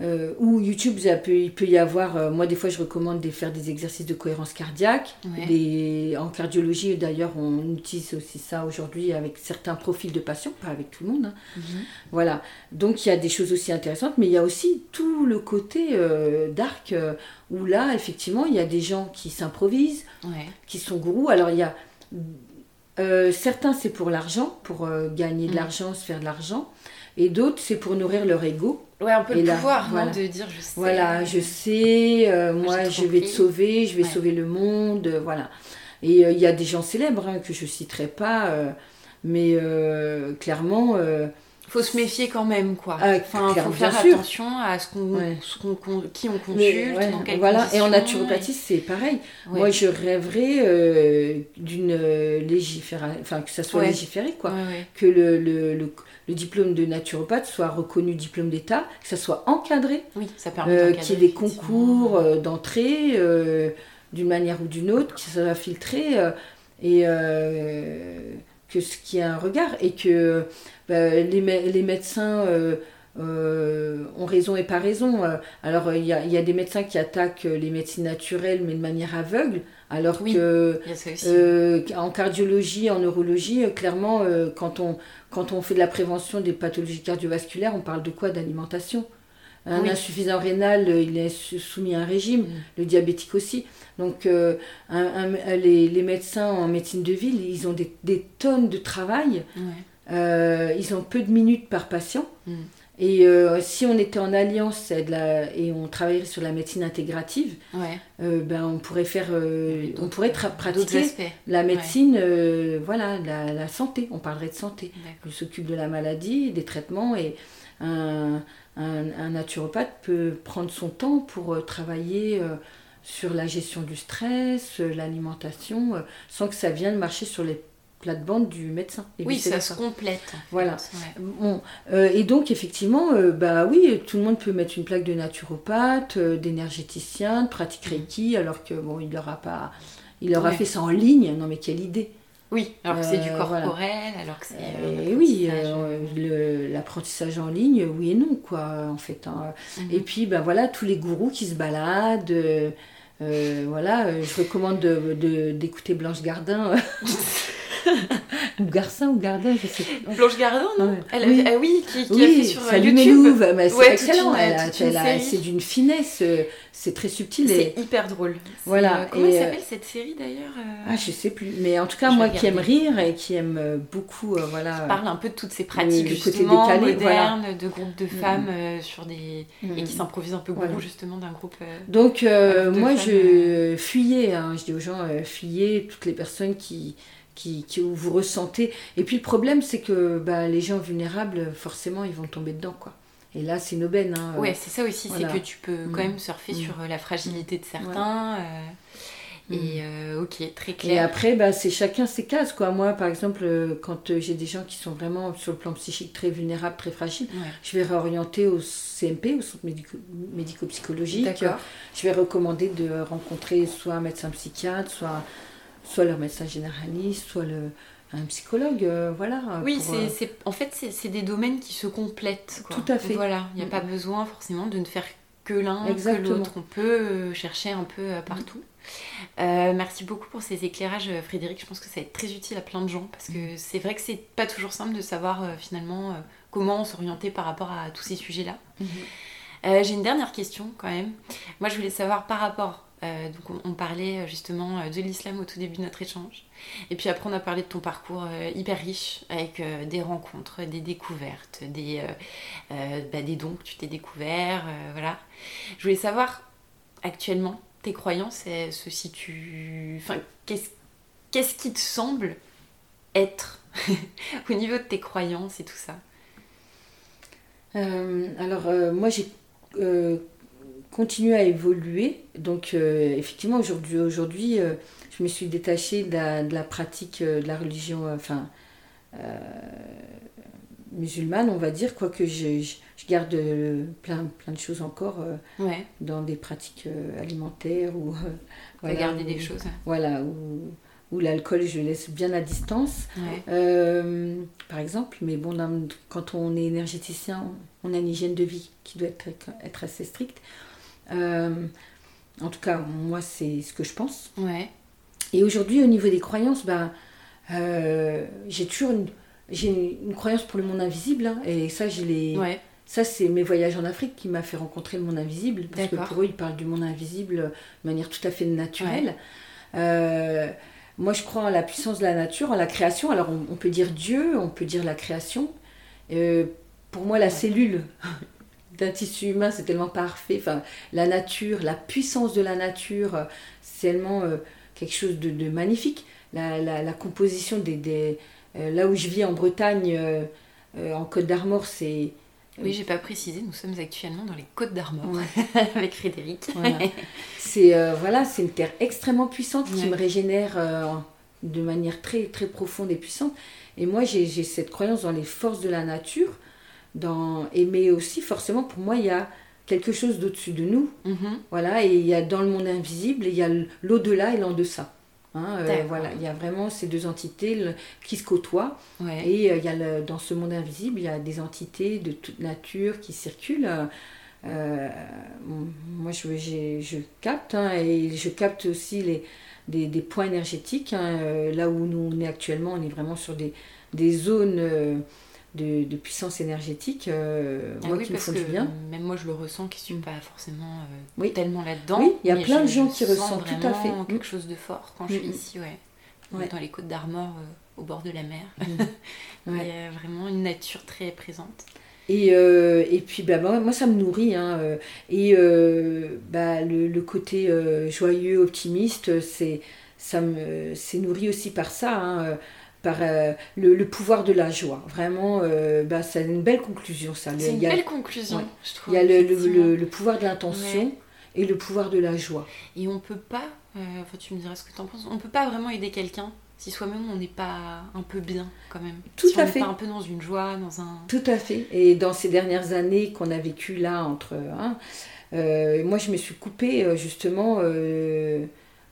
euh, ou YouTube, il peut y avoir, euh, moi des fois je recommande de faire des exercices de cohérence cardiaque. en cardiologie d'ailleurs on utilise aussi ça aujourd'hui avec certains profils de patients, pas avec tout le monde. Hein. Mhm. Voilà, donc il y a des choses aussi intéressantes, mais il y a aussi tout le côté euh, dark où là effectivement il y a des gens qui s'improvisent, qui sont gourous. Alors il y a certains c'est pour l'argent, pour gagner de mm. l'argent, se faire de l'argent, et d'autres c'est pour nourrir leur ego. Ouais, un peu le pouvoir de dire je sais. Voilà, je sais, euh, moi je vais te sauver, je vais sauver le monde, euh, voilà. Et euh, il y a des gens célèbres hein, que je citerai pas, mais clairement. Faut se méfier quand même, quoi. Ah, enfin, faut faire attention à ce qu'on, qui on consulte, dans Voilà, et en naturopathie, c'est pareil. Moi, je rêverais d'une légifération, enfin, que ça soit légiféré, quoi. Que le, le le diplôme de naturopathe soit reconnu diplôme d'État, que ça soit encadré, oui, ça permet euh, qu'il y ait des concours euh, d'entrée euh, d'une manière ou d'une autre, que ça soit filtré et que ce qui a un regard et que bah, les, les, médecins ont raison et pas raison. Alors il y a, y a, des médecins qui attaquent les médecines naturelles mais de manière aveugle. Alors que en cardiologie, en neurologie, clairement, quand on, quand on fait de la prévention des pathologies cardiovasculaires, on parle de quoi? D'alimentation. Un insuffisant rénal, euh, il est soumis à un régime, mm. le diabétique aussi. Donc euh, les, médecins en médecine de ville, ils ont des, tonnes de travail. Euh, ils ont peu de minutes par patient. Mm. Et euh, si on était en alliance et on travaillerait sur la médecine intégrative, euh, ben on pourrait faire, euh, on pourrait pratiquer la médecine, voilà, la, santé. On parlerait de santé. On s'occupe de la maladie, des traitements et un, un, naturopathe peut prendre son temps pour travailler sur la gestion du stress, l'alimentation, sans que ça vienne marcher sur les plate-bande du médecin. oui, ça se complète. Voilà. Bon, euh, et donc, effectivement, euh, bah oui, tout le monde peut mettre une plaque de naturopathe, euh, d'énergéticien, de pratique mm. Reiki, alors que, bon, il n'aura pas... Il aura fait ça en ligne, non mais quelle idée oui, alors que c'est du corporel, alors que c'est. oui, l'apprentissage en ligne, oui et non, quoi, en fait. Hein. Mm-hmm. Et puis, ben voilà, tous les gourous qui se baladent. Voilà, je recommande d'écouter de, Blanche Gardin. [laughs] ou Garcin ou Gardin, je sais Blanche Gardin, non elle, oui. oui, qui, qui a fait sur euh, YouTube. c'est excellent. c'est d'une finesse, euh, c'est très subtil. C'est hyper drôle. Voilà. Comment s'appelle cette série d'ailleurs Ah, je sais plus. Mais en tout cas, moi qui aime rire et qui aime beaucoup, voilà. Qui parle un peu de toutes ces pratiques justement décalé, modernes, de groupes de mm. femmes sur des et qui mm. s'improvisent un peu gourou justement d'un groupe. Donc moi, je fuyais. Hein, je dis aux gens, fuyez toutes les personnes qui qui, vous ressentez. Et puis le problème, c'est que bah, les gens vulnérables, forcément, ils vont tomber dedans, quoi. Et là, c'est une aubaine. Hein, ouais, c'est ça aussi, c'est que tu peux quand mm. même surfer mm. sur euh, la fragilité de certains. Euh, et mm. euh, ok, très clair. Et après, bah, c'est chacun ses cases. Quoi. Moi, par exemple, quand j'ai des gens qui sont vraiment sur le plan psychique très vulnérables, très fragiles, je vais réorienter au CMP, au centre médico-psychologique. je vais recommander de rencontrer soit un médecin psychiatre, soit soit leur médecin généraliste, soit le, un psychologue, euh, voilà. Oui, euh, c'est, en fait, c'est, des domaines qui se complètent. Tout à fait. Voilà, il n'y a mm. pas besoin forcément de ne faire que l'un, que l'autre. On peut euh, chercher un peu partout. merci beaucoup pour ces éclairages, Frédéric. Je pense que ça va être très utile à plein de gens parce que mm. c'est vrai que c'est pas toujours simple de savoir finalement comment s'orienter par rapport à tous ces sujets-là. Mm-hmm. j'ai une dernière question quand même. Moi, je voulais savoir par rapport euh, donc on, parlait euh, justement euh, de l'islam au tout début de notre échange. Et puis après on a parlé de ton parcours hyper riche avec des rencontres, des découvertes, des, bah, dons que tu t'es découvert. voilà. Je voulais savoir actuellement tes croyances se situent... Enfin, qu'est-ce, qu'est-ce qui te semble être [laughs] au niveau de tes croyances et tout ça? Alors, moi, j'ai continué à évoluer. Donc, effectivement, aujourd'hui, aujourd'hui je me suis détachée de la, pratique de la religion, enfin, musulmane, on va dire, quoique je, je, garde plein, plein de choses encore dans des pratiques alimentaires ou voilà, garder des choses. Voilà, ou, ou l'alcool, je laisse bien à distance, euh, par exemple. Mais bon, quand on est énergéticien, on a une hygiène de vie qui doit être, être assez stricte. Euh, en tout cas, moi, c'est ce que je pense. Ouais. Et aujourd'hui, au niveau des croyances, ben, euh, j'ai toujours une, j'ai une, croyance pour le monde invisible. Hein, et ça, je l'ai. Ouais. Ça, c'est mes voyages en Afrique qui m'a fait rencontrer le monde invisible. Parce que pour eux, ils parlent du monde invisible de manière tout à fait naturelle. Euh, moi, je crois en la puissance de la nature, en la création. Alors, on, peut dire Dieu, on peut dire la création. Euh, pour moi, la cellule d'un tissu humain, c'est tellement parfait. Enfin, la nature, la puissance de la nature, c'est tellement euh, quelque chose de, magnifique. La, composition des... des là où je vis en Bretagne, en Côte d'Armor, c'est oui, j'ai pas précisé, nous sommes actuellement dans les Côtes d'Armor [laughs] avec Frédéric. C'est euh, voilà, c'est une terre extrêmement puissante qui me régénère euh, de manière très très profonde et puissante. Et moi, j'ai cette croyance dans les forces de la nature, dans mais aussi forcément pour moi, il y a quelque chose d'au-dessus de nous. Mm-hmm. Voilà, et il y a dans le monde invisible, il y a l'au-delà et l'en-deçà. Hein, euh, voilà, il y a vraiment ces deux entités qui se côtoient. Et euh, il y a dans ce monde invisible, il y a des entités de toute nature qui circulent. Euh, moi, je, je capte, hein, et je capte aussi les, des, des points énergétiques. Hein, là où nous on est actuellement, on est vraiment sur des, des zones de, puissance énergétique, euh, ah moi qui me font du bien. Même moi je le ressens qui suis mm. pas forcément euh, tellement là-dedans. Oui, il y a plein de gens qui ressentent tout à fait quelque chose de fort quand je suis mm. ici, ouais. Dans les côtes d'Armor, euh, au bord de la mer. Mm. [laughs] il y a vraiment une nature très présente. Et, et puis bah, moi ça me nourrit. Hein, et bah, le, le, côté joyeux, optimiste, c'est ça me c'est nourri aussi par ça. Hein, par euh, le, pouvoir de la joie. Vraiment, euh, bah, c'est une belle conclusion ça. C'est une belle conclusion, je trouve. Il y a le, le pouvoir de l'intention et le pouvoir de la joie. Et on peut pas, euh, tu me diras ce que tu en penses, on peut pas vraiment aider quelqu'un si soi-même on n'est pas un peu bien quand même. Tout si à on fait. Pas un peu dans une joie, dans un. Tout à fait. Et dans ces dernières années qu'on a vécues là entre. Hein, moi, je me suis coupée justement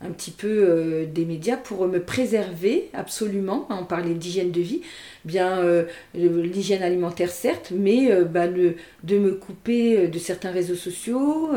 un petit peu euh, des médias pour me préserver absolument. On parlait d'hygiène de vie, bien euh, l'hygiène alimentaire certes, mais euh, bah, de me couper de certains réseaux sociaux,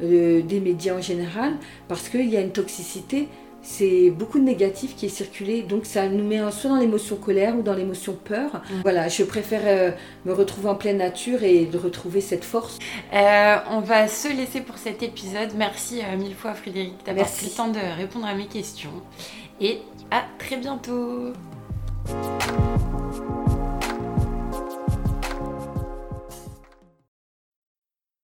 des médias en général, parce qu'il y a une toxicité c'est beaucoup de négatif qui est circulé, donc ça nous met soit dans l'émotion colère ou dans l'émotion peur. Voilà, je préfère euh, me retrouver en pleine nature et de retrouver cette force. Euh, on va se laisser pour cet épisode. Merci euh, mille fois Frédéric d'avoir pris le temps de répondre à mes questions. Et à très bientôt